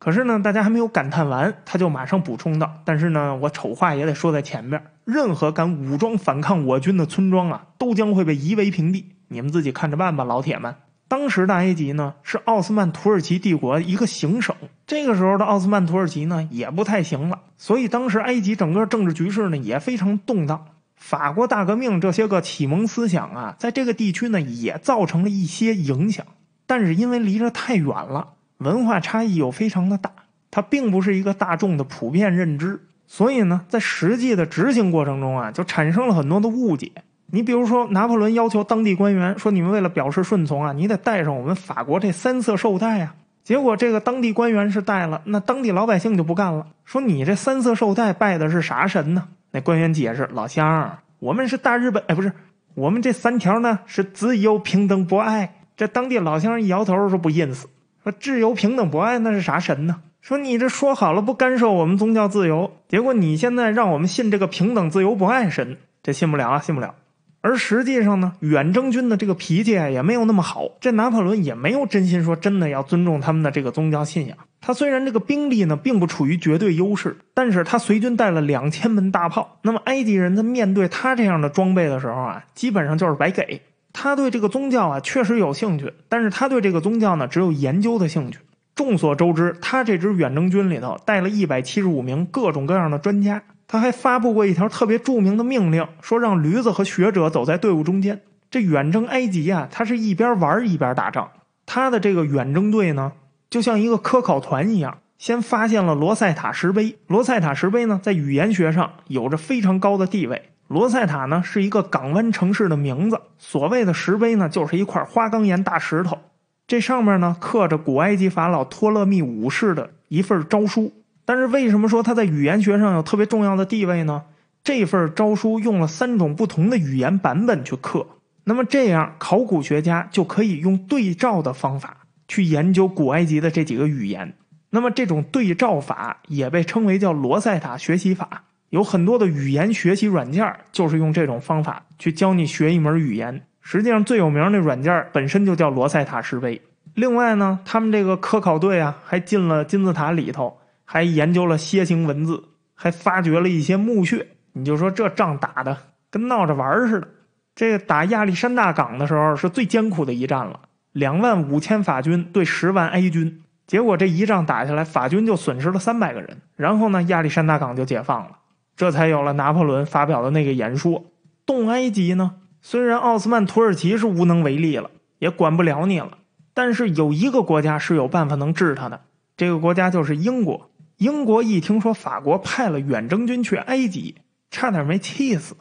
可是呢，大家还没有感叹完，他就马上补充道：“但是呢，我丑话也得说在前面，任何敢武装反抗我军的村庄啊，都将会被夷为平地。你们自己看着办吧，老铁们。”当时的埃及呢，是奥斯曼土耳其帝国一个行省。这个时候的奥斯曼土耳其呢，也不太行了。所以当时埃及整个政治局势呢，也非常动荡。法国大革命这些个启蒙思想啊，在这个地区呢，也造成了一些影响。但是因为离着太远了，文化差异又非常的大，它并不是一个大众的普遍认知。所以呢，在实际的执行过程中啊，就产生了很多的误解。你比如说，拿破仑要求当地官员说：“你们为了表示顺从啊，你得带上我们法国这三色绶带啊。”结果这个当地官员是带了，那当地老百姓就不干了，说：“你这三色绶带拜的是啥神呢？”那官员解释：“老乡，我们是大日本，哎，不是，我们这三条呢是自由、平等、博爱。”这当地老乡一摇头说：“不认识。”说：“自由、平等、博爱那是啥神呢？”说：“你这说好了不干涉我们宗教自由，结果你现在让我们信这个平等、自由、博爱神，这信不了啊，信不了。”而实际上呢，远征军的这个脾气也没有那么好。这拿破仑也没有真心说真的要尊重他们的这个宗教信仰。他虽然这个兵力呢并不处于绝对优势，但是他随军带了两千门大炮。那么埃及人在面对他这样的装备的时候啊，基本上就是白给。他对这个宗教啊确实有兴趣，但是他对这个宗教呢只有研究的兴趣。众所周知，他这支远征军里头带了一百七十五名各种各样的专家。他还发布过一条特别著名的命令，说让驴子和学者走在队伍中间。这远征埃及啊，他是一边玩一边打仗。他的这个远征队呢，就像一个科考团一样，先发现了罗塞塔石碑。罗塞塔石碑呢，在语言学上有着非常高的地位。罗塞塔呢，是一个港湾城市的名字。所谓的石碑呢，就是一块花岗岩大石头。这上面呢刻着古埃及法老托勒密五世的一份诏书。但是为什么说它在语言学上有特别重要的地位呢？这份诏书用了三种不同的语言版本去刻，那么这样考古学家就可以用对照的方法去研究古埃及的这几个语言。那么这种对照法也被称为叫罗塞塔学习法，有很多的语言学习软件就是用这种方法去教你学一门语言。实际上最有名的软件本身就叫罗塞塔石碑。另外呢，他们这个科考队啊还进了金字塔里头。还研究了楔形文字，还发掘了一些墓穴。你就说这仗打的跟闹着玩似的。这个打亚历山大港的时候是最艰苦的一战了，两万五千法军对十万 A 军，结果这一仗打下来，法军就损失了三百个人。然后呢，亚历山大港就解放了，这才有了拿破仑发表的那个演说。东埃及呢，虽然奥斯曼土耳其是无能为力了，也管不了你了，但是有一个国家是有办法能治他的，这个国家就是英国。英国一听说法国派了远征军去埃及，差点没气死。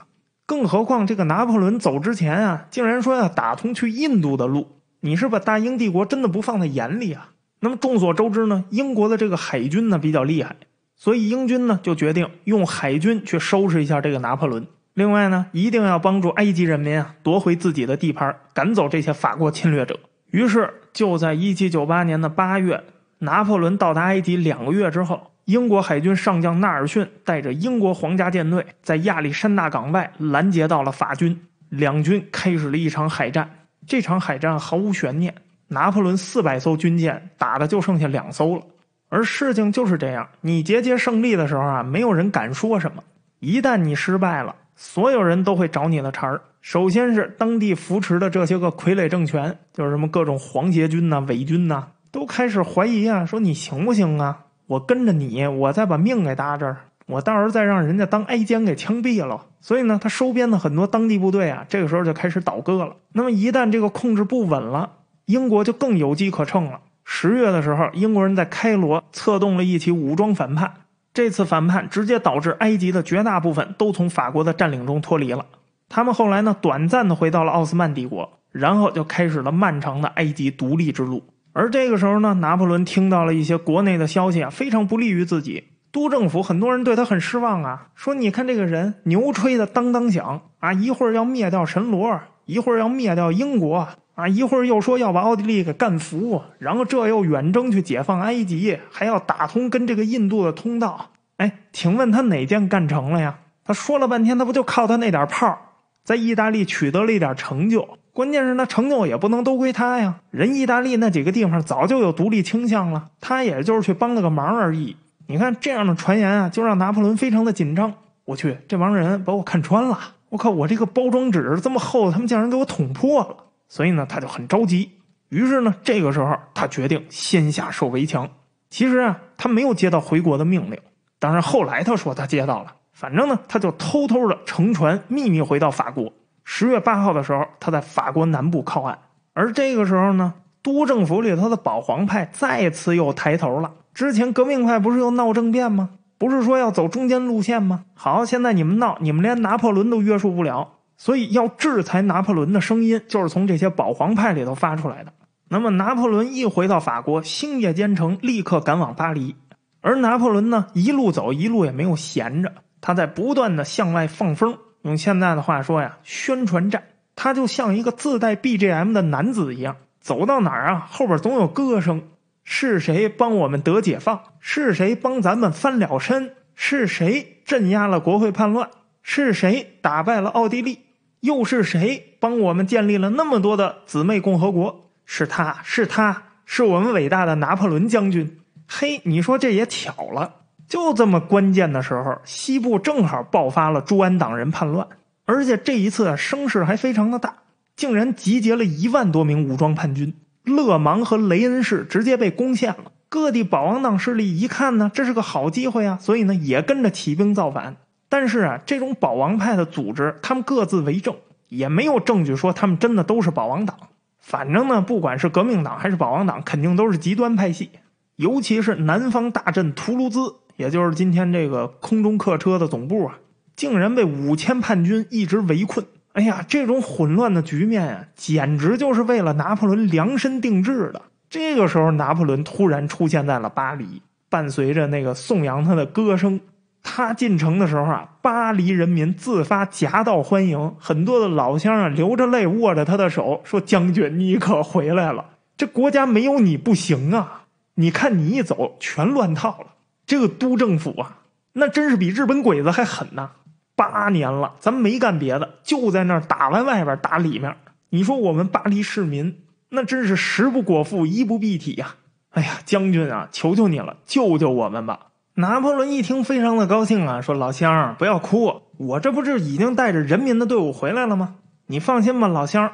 更何况这个拿破仑走之前啊，竟然说要打通去印度的路。你是把大英帝国真的不放在眼里啊？那么众所周知呢，英国的这个海军呢比较厉害，所以英军呢就决定用海军去收拾一下这个拿破仑。另外呢，一定要帮助埃及人民啊夺回自己的地盘，赶走这些法国侵略者。于是就在一七九八年的八月。拿破仑到达埃及两个月之后，英国海军上将纳尔逊带着英国皇家舰队在亚历山大港外拦截到了法军，两军开始了一场海战。这场海战毫无悬念，拿破仑四百艘军舰打的就剩下两艘了。而事情就是这样，你节节胜利的时候啊，没有人敢说什么；一旦你失败了，所有人都会找你的茬儿。首先是当地扶持的这些个傀儡政权，就是什么各种皇协军呐、伪军呐。都开始怀疑啊，说你行不行啊？我跟着你，我再把命给搭这儿，我到时候再让人家当挨奸给枪毙了。所以呢，他收编的很多当地部队啊，这个时候就开始倒戈了。那么一旦这个控制不稳了，英国就更有机可乘了。十月的时候，英国人在开罗策动了一起武装反叛，这次反叛直接导致埃及的绝大部分都从法国的占领中脱离了。他们后来呢，短暂的回到了奥斯曼帝国，然后就开始了漫长的埃及独立之路。而这个时候呢，拿破仑听到了一些国内的消息啊，非常不利于自己。督政府很多人对他很失望啊，说你看这个人牛吹的当当响啊，一会儿要灭掉神罗，一会儿要灭掉英国啊，一会儿又说要把奥地利给干服，然后这又远征去解放埃及，还要打通跟这个印度的通道。哎，请问他哪件干成了呀？他说了半天，他不就靠他那点炮，在意大利取得了一点成就？关键是那成就也不能都归他呀，人意大利那几个地方早就有独立倾向了，他也就是去帮了个忙而已。你看这样的传言啊，就让拿破仑非常的紧张。我去，这帮人把我看穿了！我靠，我这个包装纸这么厚，他们竟然给我捅破了！所以呢，他就很着急。于是呢，这个时候他决定先下手为强。其实啊，他没有接到回国的命令，当然后来他说他接到了。反正呢，他就偷偷的乘船秘密回到法国。十月八号的时候，他在法国南部靠岸，而这个时候呢，督政府里头的保皇派再次又抬头了。之前革命派不是又闹政变吗？不是说要走中间路线吗？好，现在你们闹，你们连拿破仑都约束不了，所以要制裁拿破仑的声音就是从这些保皇派里头发出来的。那么拿破仑一回到法国，星夜兼程，立刻赶往巴黎。而拿破仑呢，一路走一路也没有闲着，他在不断的向外放风。用现在的话说呀，宣传战，他就像一个自带 BGM 的男子一样，走到哪儿啊，后边总有歌声。是谁帮我们得解放？是谁帮咱们翻了身？是谁镇压了国会叛乱？是谁打败了奥地利？又是谁帮我们建立了那么多的姊妹共和国？是他是他是我们伟大的拿破仑将军。嘿，你说这也巧了。就这么关键的时候，西部正好爆发了朱安党人叛乱，而且这一次声势还非常的大，竟然集结了一万多名武装叛军，勒芒和雷恩市直接被攻陷了。各地保王党势力一看呢，这是个好机会啊，所以呢也跟着起兵造反。但是啊，这种保王派的组织，他们各自为政，也没有证据说他们真的都是保王党。反正呢，不管是革命党还是保王党，肯定都是极端派系，尤其是南方大镇图卢兹。也就是今天这个空中客车的总部啊，竟然被五千叛军一直围困。哎呀，这种混乱的局面啊，简直就是为了拿破仑量身定制的。这个时候，拿破仑突然出现在了巴黎，伴随着那个颂扬他的歌声。他进城的时候啊，巴黎人民自发夹道欢迎，很多的老乡啊流着泪握着他的手，说：“将军，你可回来了！这国家没有你不行啊！你看你一走，全乱套了。这个都政府啊，那真是比日本鬼子还狠呐！八年了，咱没干别的，就在那儿打完外边打里面。你说我们巴黎市民，那真是食不果腹，衣不蔽体呀！哎呀，将军啊，求求你了，救救我们吧！”拿破仑一听，非常的高兴啊，说：“老乡，不要哭，我这不是已经带着人民的队伍回来了吗？你放心吧，老乡，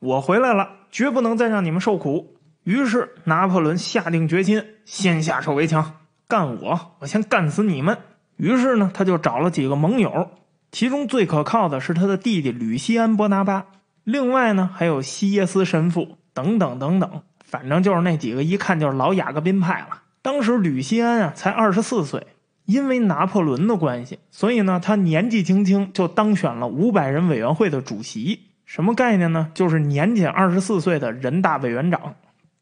我回来了，绝不能再让你们受苦。”于是，拿破仑下定决心，先下手为强，干我，我先干死你们。于是呢，他就找了几个盟友，其中最可靠的是他的弟弟吕西安·伯拿巴，另外呢，还有西耶斯神父等等等等，反正就是那几个，一看就是老雅各宾派了。当时吕西安啊才二十四岁，因为拿破仑的关系，所以呢他年纪轻轻就当选了五百人委员会的主席。什么概念呢？就是年仅二十四岁的人大委员长、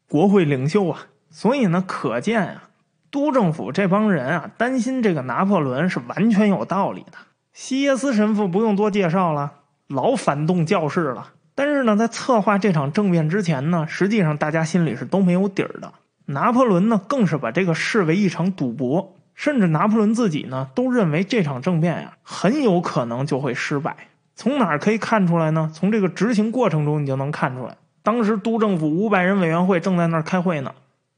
国会领袖啊。所以呢，可见啊，都政府这帮人啊担心这个拿破仑是完全有道理的。西耶斯神父不用多介绍了，老反动教士了。但是呢，在策划这场政变之前呢，实际上大家心里是都没有底儿的。拿破仑呢，更是把这个视为一场赌博，甚至拿破仑自己呢，都认为这场政变呀，很有可能就会失败。从哪儿可以看出来呢？从这个执行过程中，你就能看出来。当时都政府五百人委员会正在那儿开会呢，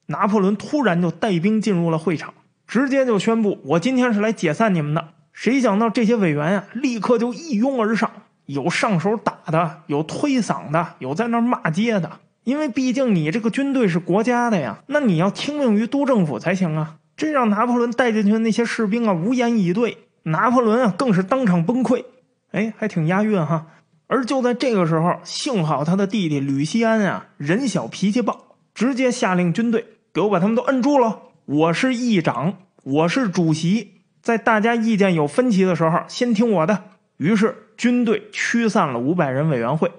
拿破仑突然就带兵进入了会场，直接就宣布：“我今天是来解散你们的。”谁想到这些委员呀，立刻就一拥而上，有上手打的，有推搡的，有在那儿骂街的。因为毕竟你这个军队是国家的呀，那你要听命于督政府才行啊！这让拿破仑带进去的那些士兵啊无言以对，拿破仑啊更是当场崩溃。哎，还挺押韵哈。而就在这个时候，幸好他的弟弟吕西安啊人小脾气暴，直接下令军队给我把他们都摁住了。我是议长，我是主席，在大家意见有分歧的时候，先听我的。于是军队驱散了五百人委员会。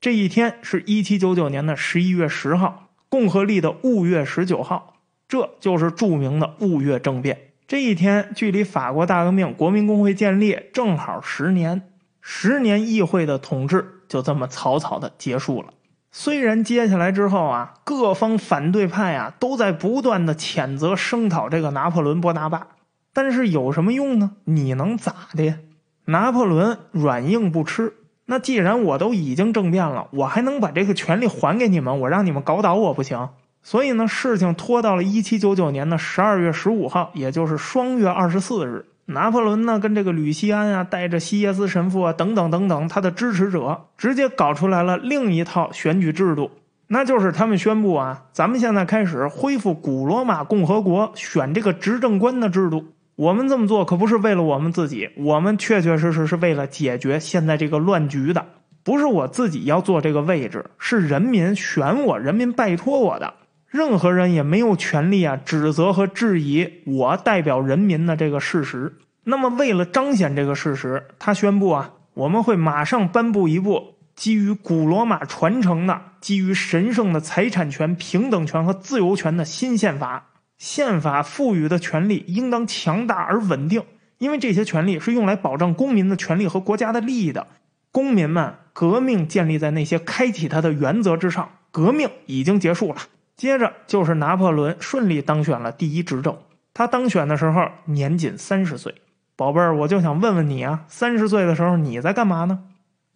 这一天是一七九九年的十一月十号，共和历的戊月十九号，这就是著名的戊月政变。这一天距离法国大革命、国民公会建立正好十年，十年议会的统治就这么草草的结束了。虽然接下来之后啊，各方反对派啊都在不断的谴责声讨这个拿破仑·波拿巴，但是有什么用呢？你能咋的？拿破仑软硬不吃。那既然我都已经政变了，我还能把这个权利还给你们？我让你们搞倒我不行。所以呢，事情拖到了一七九九年的十二月十五号，也就是双月二十四日，拿破仑呢跟这个吕西安啊，带着西耶斯神父啊等等等等他的支持者，直接搞出来了另一套选举制度，那就是他们宣布啊，咱们现在开始恢复古罗马共和国选这个执政官的制度。我们这么做可不是为了我们自己，我们确确实实是为了解决现在这个乱局的。不是我自己要坐这个位置，是人民选我，人民拜托我的。任何人也没有权利啊指责和质疑我代表人民的这个事实。那么，为了彰显这个事实，他宣布啊，我们会马上颁布一部基于古罗马传承的、基于神圣的财产权、平等权和自由权的新宪法。宪法赋予的权利应当强大而稳定，因为这些权利是用来保障公民的权利和国家的利益的。公民们，革命建立在那些开启它的原则之上。革命已经结束了，接着就是拿破仑顺利当选了第一执政。他当选的时候年仅三十岁。宝贝儿，我就想问问你啊，三十岁的时候你在干嘛呢？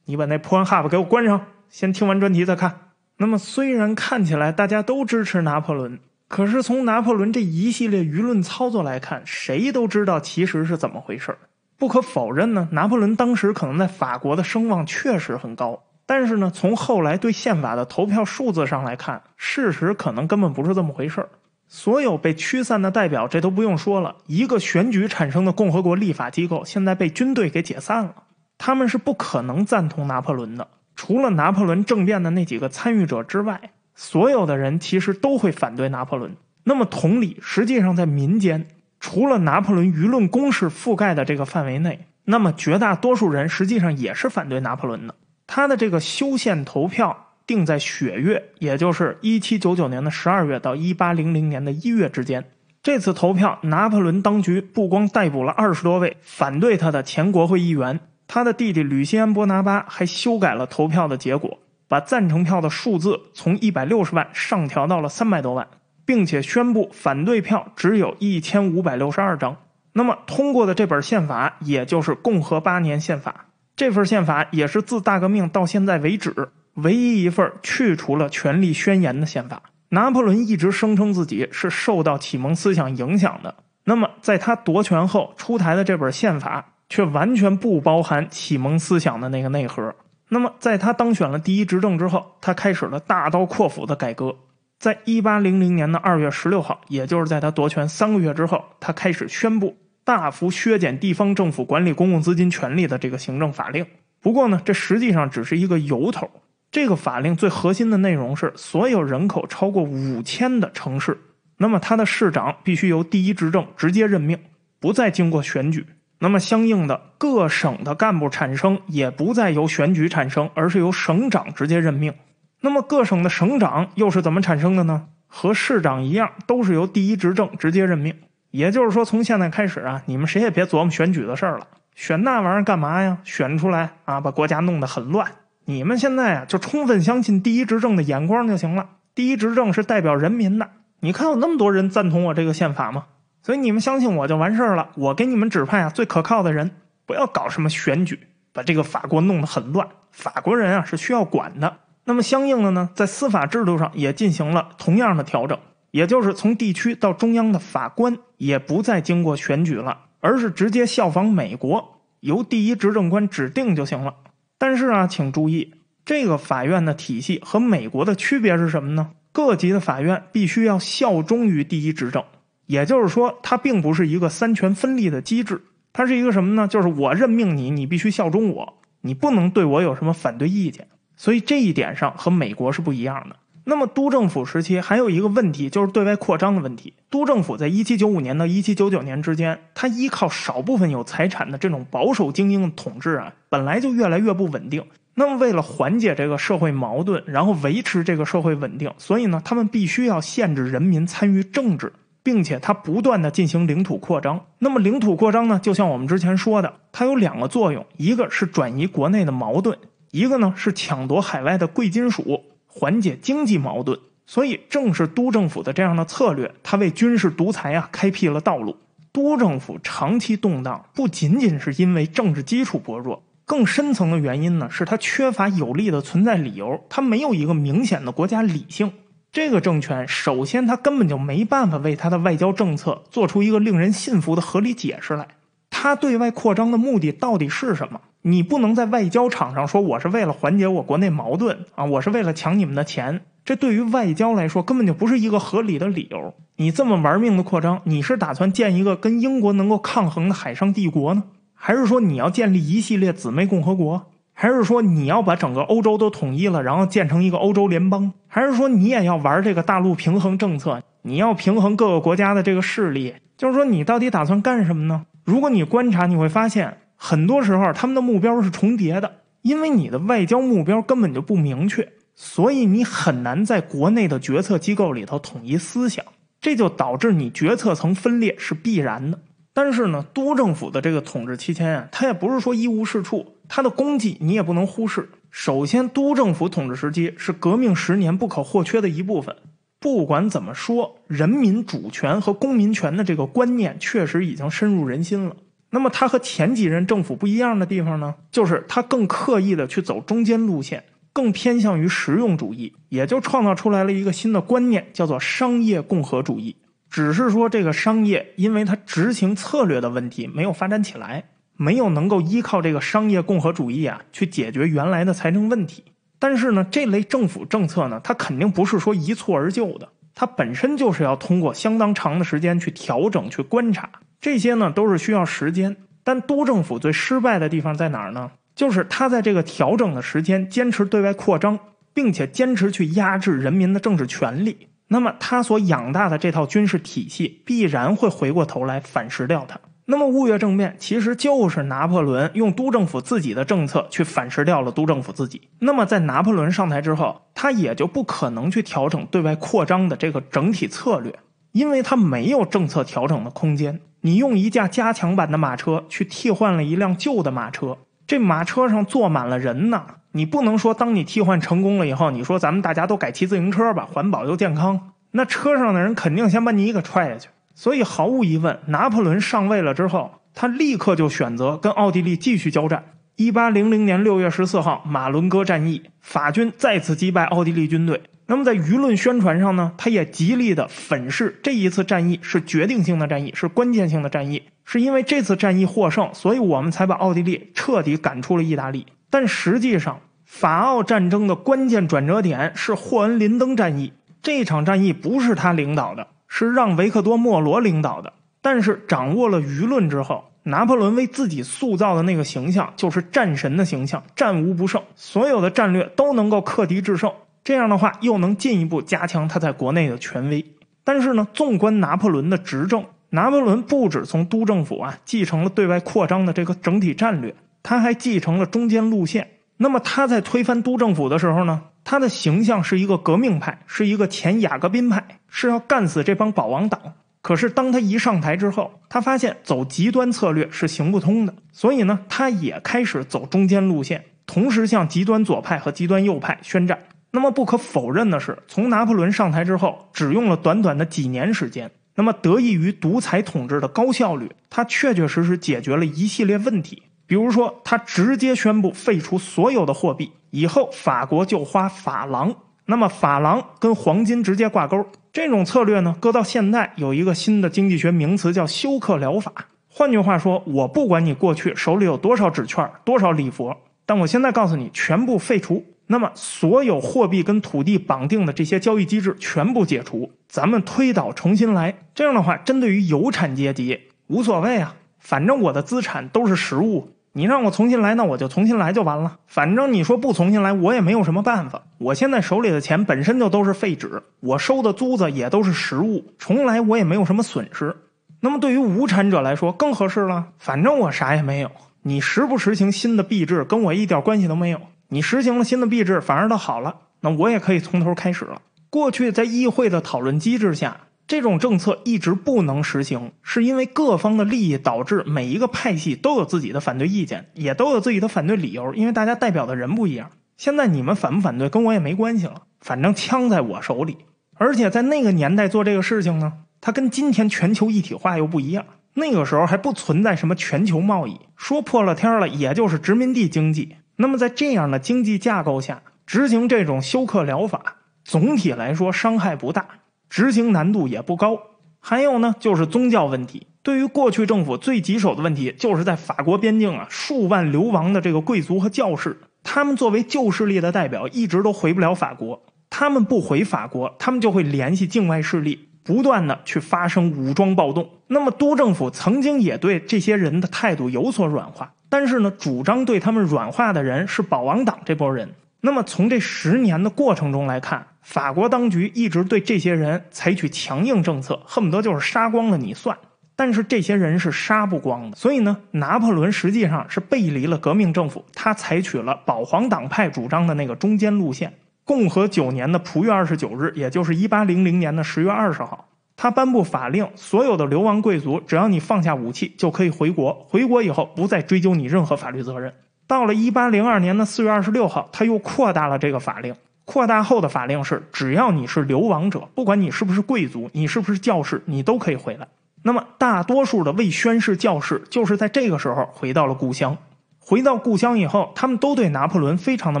你把那破案哈巴给我关上，先听完专题再看。那么，虽然看起来大家都支持拿破仑。可是从拿破仑这一系列舆论操作来看，谁都知道其实是怎么回事不可否认呢，拿破仑当时可能在法国的声望确实很高。但是呢，从后来对宪法的投票数字上来看，事实可能根本不是这么回事所有被驱散的代表，这都不用说了。一个选举产生的共和国立法机构，现在被军队给解散了。他们是不可能赞同拿破仑的。除了拿破仑政变的那几个参与者之外。所有的人其实都会反对拿破仑。那么，同理，实际上在民间，除了拿破仑舆论攻势覆盖的这个范围内，那么绝大多数人实际上也是反对拿破仑的。他的这个修宪投票定在血月，也就是一七九九年的十二月到一八零零年的一月之间。这次投票，拿破仑当局不光逮捕了二十多位反对他的前国会议员，他的弟弟吕西安·伯拿巴还修改了投票的结果，把赞成票的数字从一百六十万上调到了三百多万，并且宣布反对票只有一千五百六十二张。那么通过的这本宪法，也就是共和八年宪法，这份宪法也是自大革命到现在为止唯一一份去除了权力宣言的宪法。拿破仑一直声称自己是受到启蒙思想影响的，那么在他夺权后出台的这本宪法却完全不包含启蒙思想的那个内核。那么在他当选了第一执政之后，他开始了大刀阔斧的改革。在一八零零年的二月十六号，也就是在他夺权三个月之后，他开始宣布大幅削减地方政府管理公共资金权力的这个行政法令。不过呢，这实际上只是一个由头。这个法令最核心的内容是，所有人口超过五千的城市，那么它的市长必须由第一执政直接任命，不再经过选举。那么相应的，各省的干部产生也不再由选举产生，而是由省长直接任命。那么各省的省长又是怎么产生的呢？和市长一样，都是由第一执政直接任命。也就是说，从现在开始啊，你们谁也别琢磨选举的事儿了，选那玩意儿干嘛呀？选出来啊，把国家弄得很乱。你们现在啊，就充分相信第一执政的眼光就行了。第一执政是代表人民的，你看有那么多人赞同我这个宪法吗？所以你们相信我就完事儿了。我给你们指派啊最可靠的人，不要搞什么选举，把这个法国弄得很乱。法国人啊是需要管的。那么相应的呢，在司法制度上也进行了同样的调整，也就是从地区到中央的法官也不再经过选举了，而是直接效仿美国，由第一执政官指定就行了。但是啊，请注意，这个法院的体系和美国的区别是什么呢？各级的法院必须要效忠于第一执政，也就是说，它并不是一个三权分立的机制，它是一个什么呢？就是我任命你，你必须效忠我，你不能对我有什么反对意见。所以这一点上和美国是不一样的。那么都政府时期还有一个问题，就是对外扩张的问题。都政府在一七九五年到一七九九年之间，它依靠少部分有财产的这种保守精英的统治啊，本来就越来越不稳定。那么为了缓解这个社会矛盾，然后维持这个社会稳定，所以呢，他们必须要限制人民参与政治，并且它不断的进行领土扩张。那么领土扩张呢，就像我们之前说的，它有两个作用，一个是转移国内的矛盾，一个呢是抢夺海外的贵金属。缓解经济矛盾，所以正是都政府的这样的策略，它为军事独裁啊开辟了道路。都政府长期动荡，不仅仅是因为政治基础薄弱，更深层的原因呢，是它缺乏有力的存在理由，它没有一个明显的国家理性。这个政权首先，它根本就没办法为它的外交政策做出一个令人信服的合理解释来。它对外扩张的目的到底是什么？你不能在外交场上说我是为了缓解我国内矛盾啊，我是为了抢你们的钱，这对于外交来说根本就不是一个合理的理由。你这么玩命的扩张，你是打算建一个跟英国能够抗衡的海上帝国呢，还是说你要建立一系列姊妹共和国，还是说你要把整个欧洲都统一了，然后建成一个欧洲联邦，还是说你也要玩这个大陆平衡政策？你要平衡各个国家的这个势力，就是说你到底打算干什么呢？如果你观察，你会发现。很多时候，他们的目标是重叠的，因为你的外交目标根本就不明确，所以你很难在国内的决策机构里头统一思想，这就导致你决策层分裂是必然的。但是呢，多政府的这个统治期间啊，它也不是说一无是处，他的功绩你也不能忽视。首先，都政府统治时期是革命十年不可或缺的一部分。不管怎么说，人民主权和公民权的这个观念确实已经深入人心了。那么他和前几任政府不一样的地方呢，就是他更刻意的去走中间路线，更偏向于实用主义，也就创造出来了一个新的观念，叫做商业共和主义。只是说这个商业，因为它执行策略的问题没有发展起来，没有能够依靠这个商业共和主义啊去解决原来的财政问题。但是呢，这类政府政策呢，它肯定不是说一蹴而就的，它本身就是要通过相当长的时间去调整、去观察。这些呢都是需要时间，但都政府最失败的地方在哪儿呢？就是他在这个调整的时间坚持对外扩张，并且坚持去压制人民的政治权利。那么他所养大的这套军事体系必然会回过头来反噬掉它。那么雾月政变其实就是拿破仑用督政府自己的政策去反噬掉了督政府自己。那么在拿破仑上台之后，他也就不可能去调整对外扩张的这个整体策略，因为他没有政策调整的空间。你用一架加强版的马车去替换了一辆旧的马车，这马车上坐满了人呢。你不能说当你替换成功了以后，你说咱们大家都改骑自行车吧，环保又健康。那车上的人肯定先把你给踹下去。所以毫无疑问，拿破仑上位了之后，他立刻就选择跟奥地利继续交战。一八零零年六月十四号，马伦哥战役，法军再次击败奥地利军队。那么在舆论宣传上呢，他也极力的粉饰这一次战役是决定性的战役，是关键性的战役，是因为这次战役获胜，所以我们才把奥地利彻底赶出了意大利。但实际上，法奥战争的关键转折点是霍恩林登战役，这场战役不是他领导的。是让维克多·莫罗领导的，但是掌握了舆论之后，拿破仑为自己塑造的那个形象就是战神的形象，战无不胜，所有的战略都能够克敌制胜。这样的话，又能进一步加强他在国内的权威。但是呢，纵观拿破仑的执政，拿破仑不止从督政府啊继承了对外扩张的这个整体战略，他还继承了中间路线。那么他在推翻督政府的时候呢？他的形象是一个革命派，是一个前雅各宾派，是要干死这帮保王党。可是当他一上台之后，他发现走极端策略是行不通的，所以呢，他也开始走中间路线，同时向极端左派和极端右派宣战。那么不可否认的是，从拿破仑上台之后，只用了短短的几年时间，那么得益于独裁统治的高效率，他确确实实解决了一系列问题。比如说，他直接宣布废除所有的货币，以后法国就花法郎。那么，法郎跟黄金直接挂钩。这种策略呢，搁到现在有一个新的经济学名词叫休克疗法。换句话说，我不管你过去手里有多少纸券、多少礼佛，但我现在告诉你，全部废除。那么，所有货币跟土地绑定的这些交易机制全部解除，咱们推倒重新来。这样的话，针对于有产阶级无所谓啊。反正我的资产都是实物，你让我重新来，那我就重新来就完了。反正你说不重新来，我也没有什么办法。我现在手里的钱本身就都是废纸，我收的租子也都是实物，重来我也没有什么损失。那么对于无产者来说更合适了，反正我啥也没有。你实不实行新的币制，跟我一点关系都没有。你实行了新的币制，反而倒好了，那我也可以从头开始了。过去在议会的讨论机制下。这种政策一直不能实行，是因为各方的利益导致每一个派系都有自己的反对意见，也都有自己的反对理由。因为大家代表的人不一样。现在你们反不反对，跟我也没关系了。反正枪在我手里，而且在那个年代做这个事情呢，它跟今天全球一体化又不一样。那个时候还不存在什么全球贸易，说破了天了，也就是殖民地经济。那么在这样的经济架构下执行这种休克疗法，总体来说伤害不大。执行难度也不高，还有呢，就是宗教问题。对于过去政府最棘手的问题，就是在法国边境啊，数万流亡的这个贵族和教士，他们作为旧势力的代表，一直都回不了法国。他们不回法国，他们就会联系境外势力，不断的去发生武装暴动。那么，督政府曾经也对这些人的态度有所软化，但是呢，主张对他们软化的人是保王党这波人。那么，从这十年的过程中来看。法国当局一直对这些人采取强硬政策，恨不得就是杀光了你算。但是这些人是杀不光的，所以呢，拿破仑实际上是背离了革命政府，他采取了保皇党派主张的那个中间路线。共和九年的普月二十九日，也就是一八零零年的十月二十号，他颁布法令，所有的流亡贵族，只要你放下武器，就可以回国。回国以后，不再追究你任何法律责任。到了一八零二年的四月二十六号，他又扩大了这个法令。扩大后的法令是，只要你是流亡者，不管你是不是贵族，你是不是教士，你都可以回来。那么，大多数的未宣誓教士就是在这个时候回到了故乡。回到故乡以后，他们都对拿破仑非常的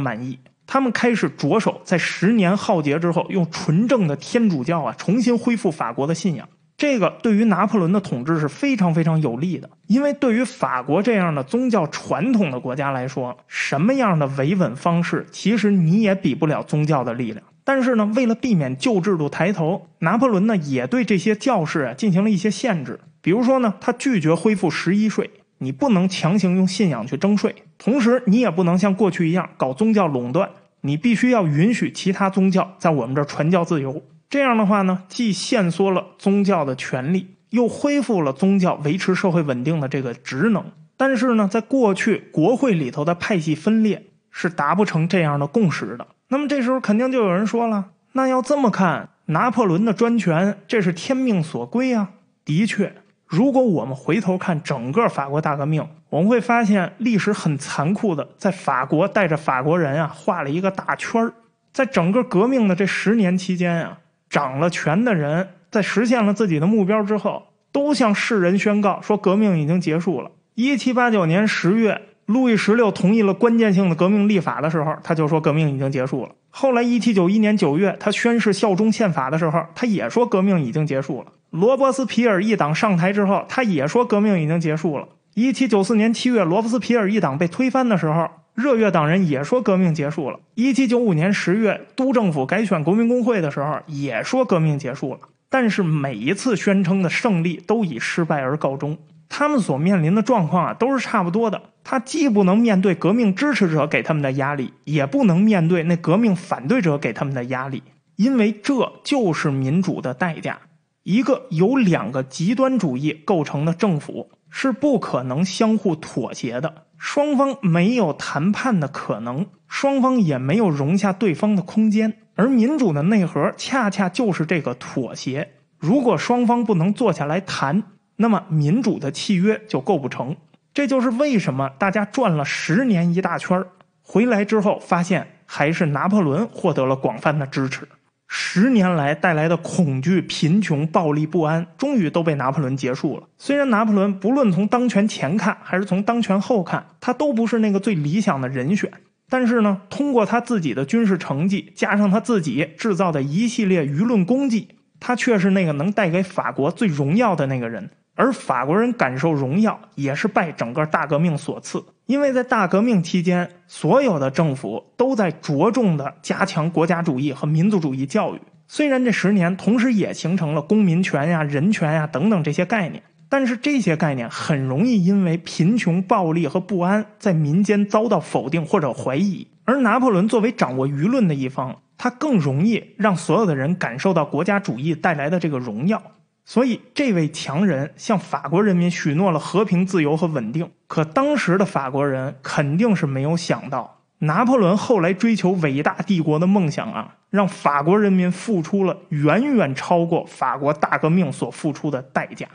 满意，他们开始着手在十年浩劫之后，用纯正的天主教啊，重新恢复法国的信仰。这个对于拿破仑的统治是非常非常有利的，因为对于法国这样的宗教传统的国家来说，什么样的维稳方式，其实你也比不了宗教的力量。但是呢，为了避免旧制度抬头，拿破仑呢也对这些教士啊进行了一些限制。比如说呢，他拒绝恢复十一税，你不能强行用信仰去征税，同时你也不能像过去一样搞宗教垄断，你必须要允许其他宗教在我们这儿传教自由。这样的话呢，既限缩了宗教的权利，又恢复了宗教维持社会稳定的这个职能。但是呢，在过去国会里头的派系分裂是达不成这样的共识的。那么这时候肯定就有人说了：“那要这么看，拿破仑的专权这是天命所归啊！”的确，如果我们回头看整个法国大革命，我们会发现历史很残酷的，在法国带着法国人啊画了一个大圈儿。在整个革命的这十年期间啊，掌了权的人在实现了自己的目标之后，都向世人宣告说革命已经结束了。一七八九年十月。路易十六同意了关键性的革命立法的时候，他就说革命已经结束了。后来，一七九一年九月，他宣誓效忠宪法的时候，他也说革命已经结束了。罗伯斯皮尔一党上台之后，他也说革命已经结束了。一七九四年七月，罗伯斯皮尔一党被推翻的时候，热月党人也说革命结束了。一七九五年十月，督政府改选国民工会的时候，也说革命结束了。但是每一次宣称的胜利都以失败而告终。他们所面临的状况啊，都是差不多的。他既不能面对革命支持者给他们的压力，也不能面对那革命反对者给他们的压力，因为这就是民主的代价。一个由两个极端主义构成的政府是不可能相互妥协的，双方没有谈判的可能，双方也没有容下对方的空间。而民主的内核恰恰就是这个妥协。如果双方不能坐下来谈，那么民主的契约就构不成，这就是为什么大家转了十年一大圈回来之后发现还是拿破仑获得了广泛的支持。十年来带来的恐惧、贫穷、暴力、不安，终于都被拿破仑结束了。虽然拿破仑不论从当权前看还是从当权后看，他都不是那个最理想的人选，但是呢，通过他自己的军事成绩，加上他自己制造的一系列舆论功绩，他却是那个能带给法国最荣耀的那个人。而法国人感受荣耀，也是拜整个大革命所赐。因为在大革命期间，所有的政府都在着重的加强国家主义和民族主义教育。虽然这十年同时也形成了公民权呀、人权呀等等这些概念，但是这些概念很容易因为贫穷、暴力和不安，在民间遭到否定或者怀疑。而拿破仑作为掌握舆论的一方，他更容易让所有的人感受到国家主义带来的这个荣耀。所以，这位强人向法国人民许诺了和平、自由和稳定。可当时的法国人肯定是没有想到，拿破仑后来追求伟大帝国的梦想啊，让法国人民付出了远远超过法国大革命所付出的代价。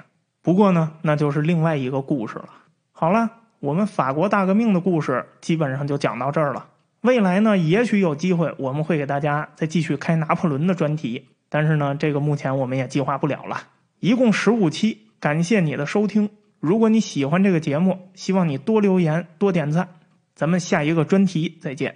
不过呢，那就是另外一个故事了。好了，我们法国大革命的故事基本上就讲到这儿了。未来呢，也许有机会，我们会给大家再继续开拿破仑的专题。但是呢，这个目前我们也计划不了了。一共十五期，感谢你的收听。如果你喜欢这个节目，希望你多留言、多点赞。咱们下一个专题再见。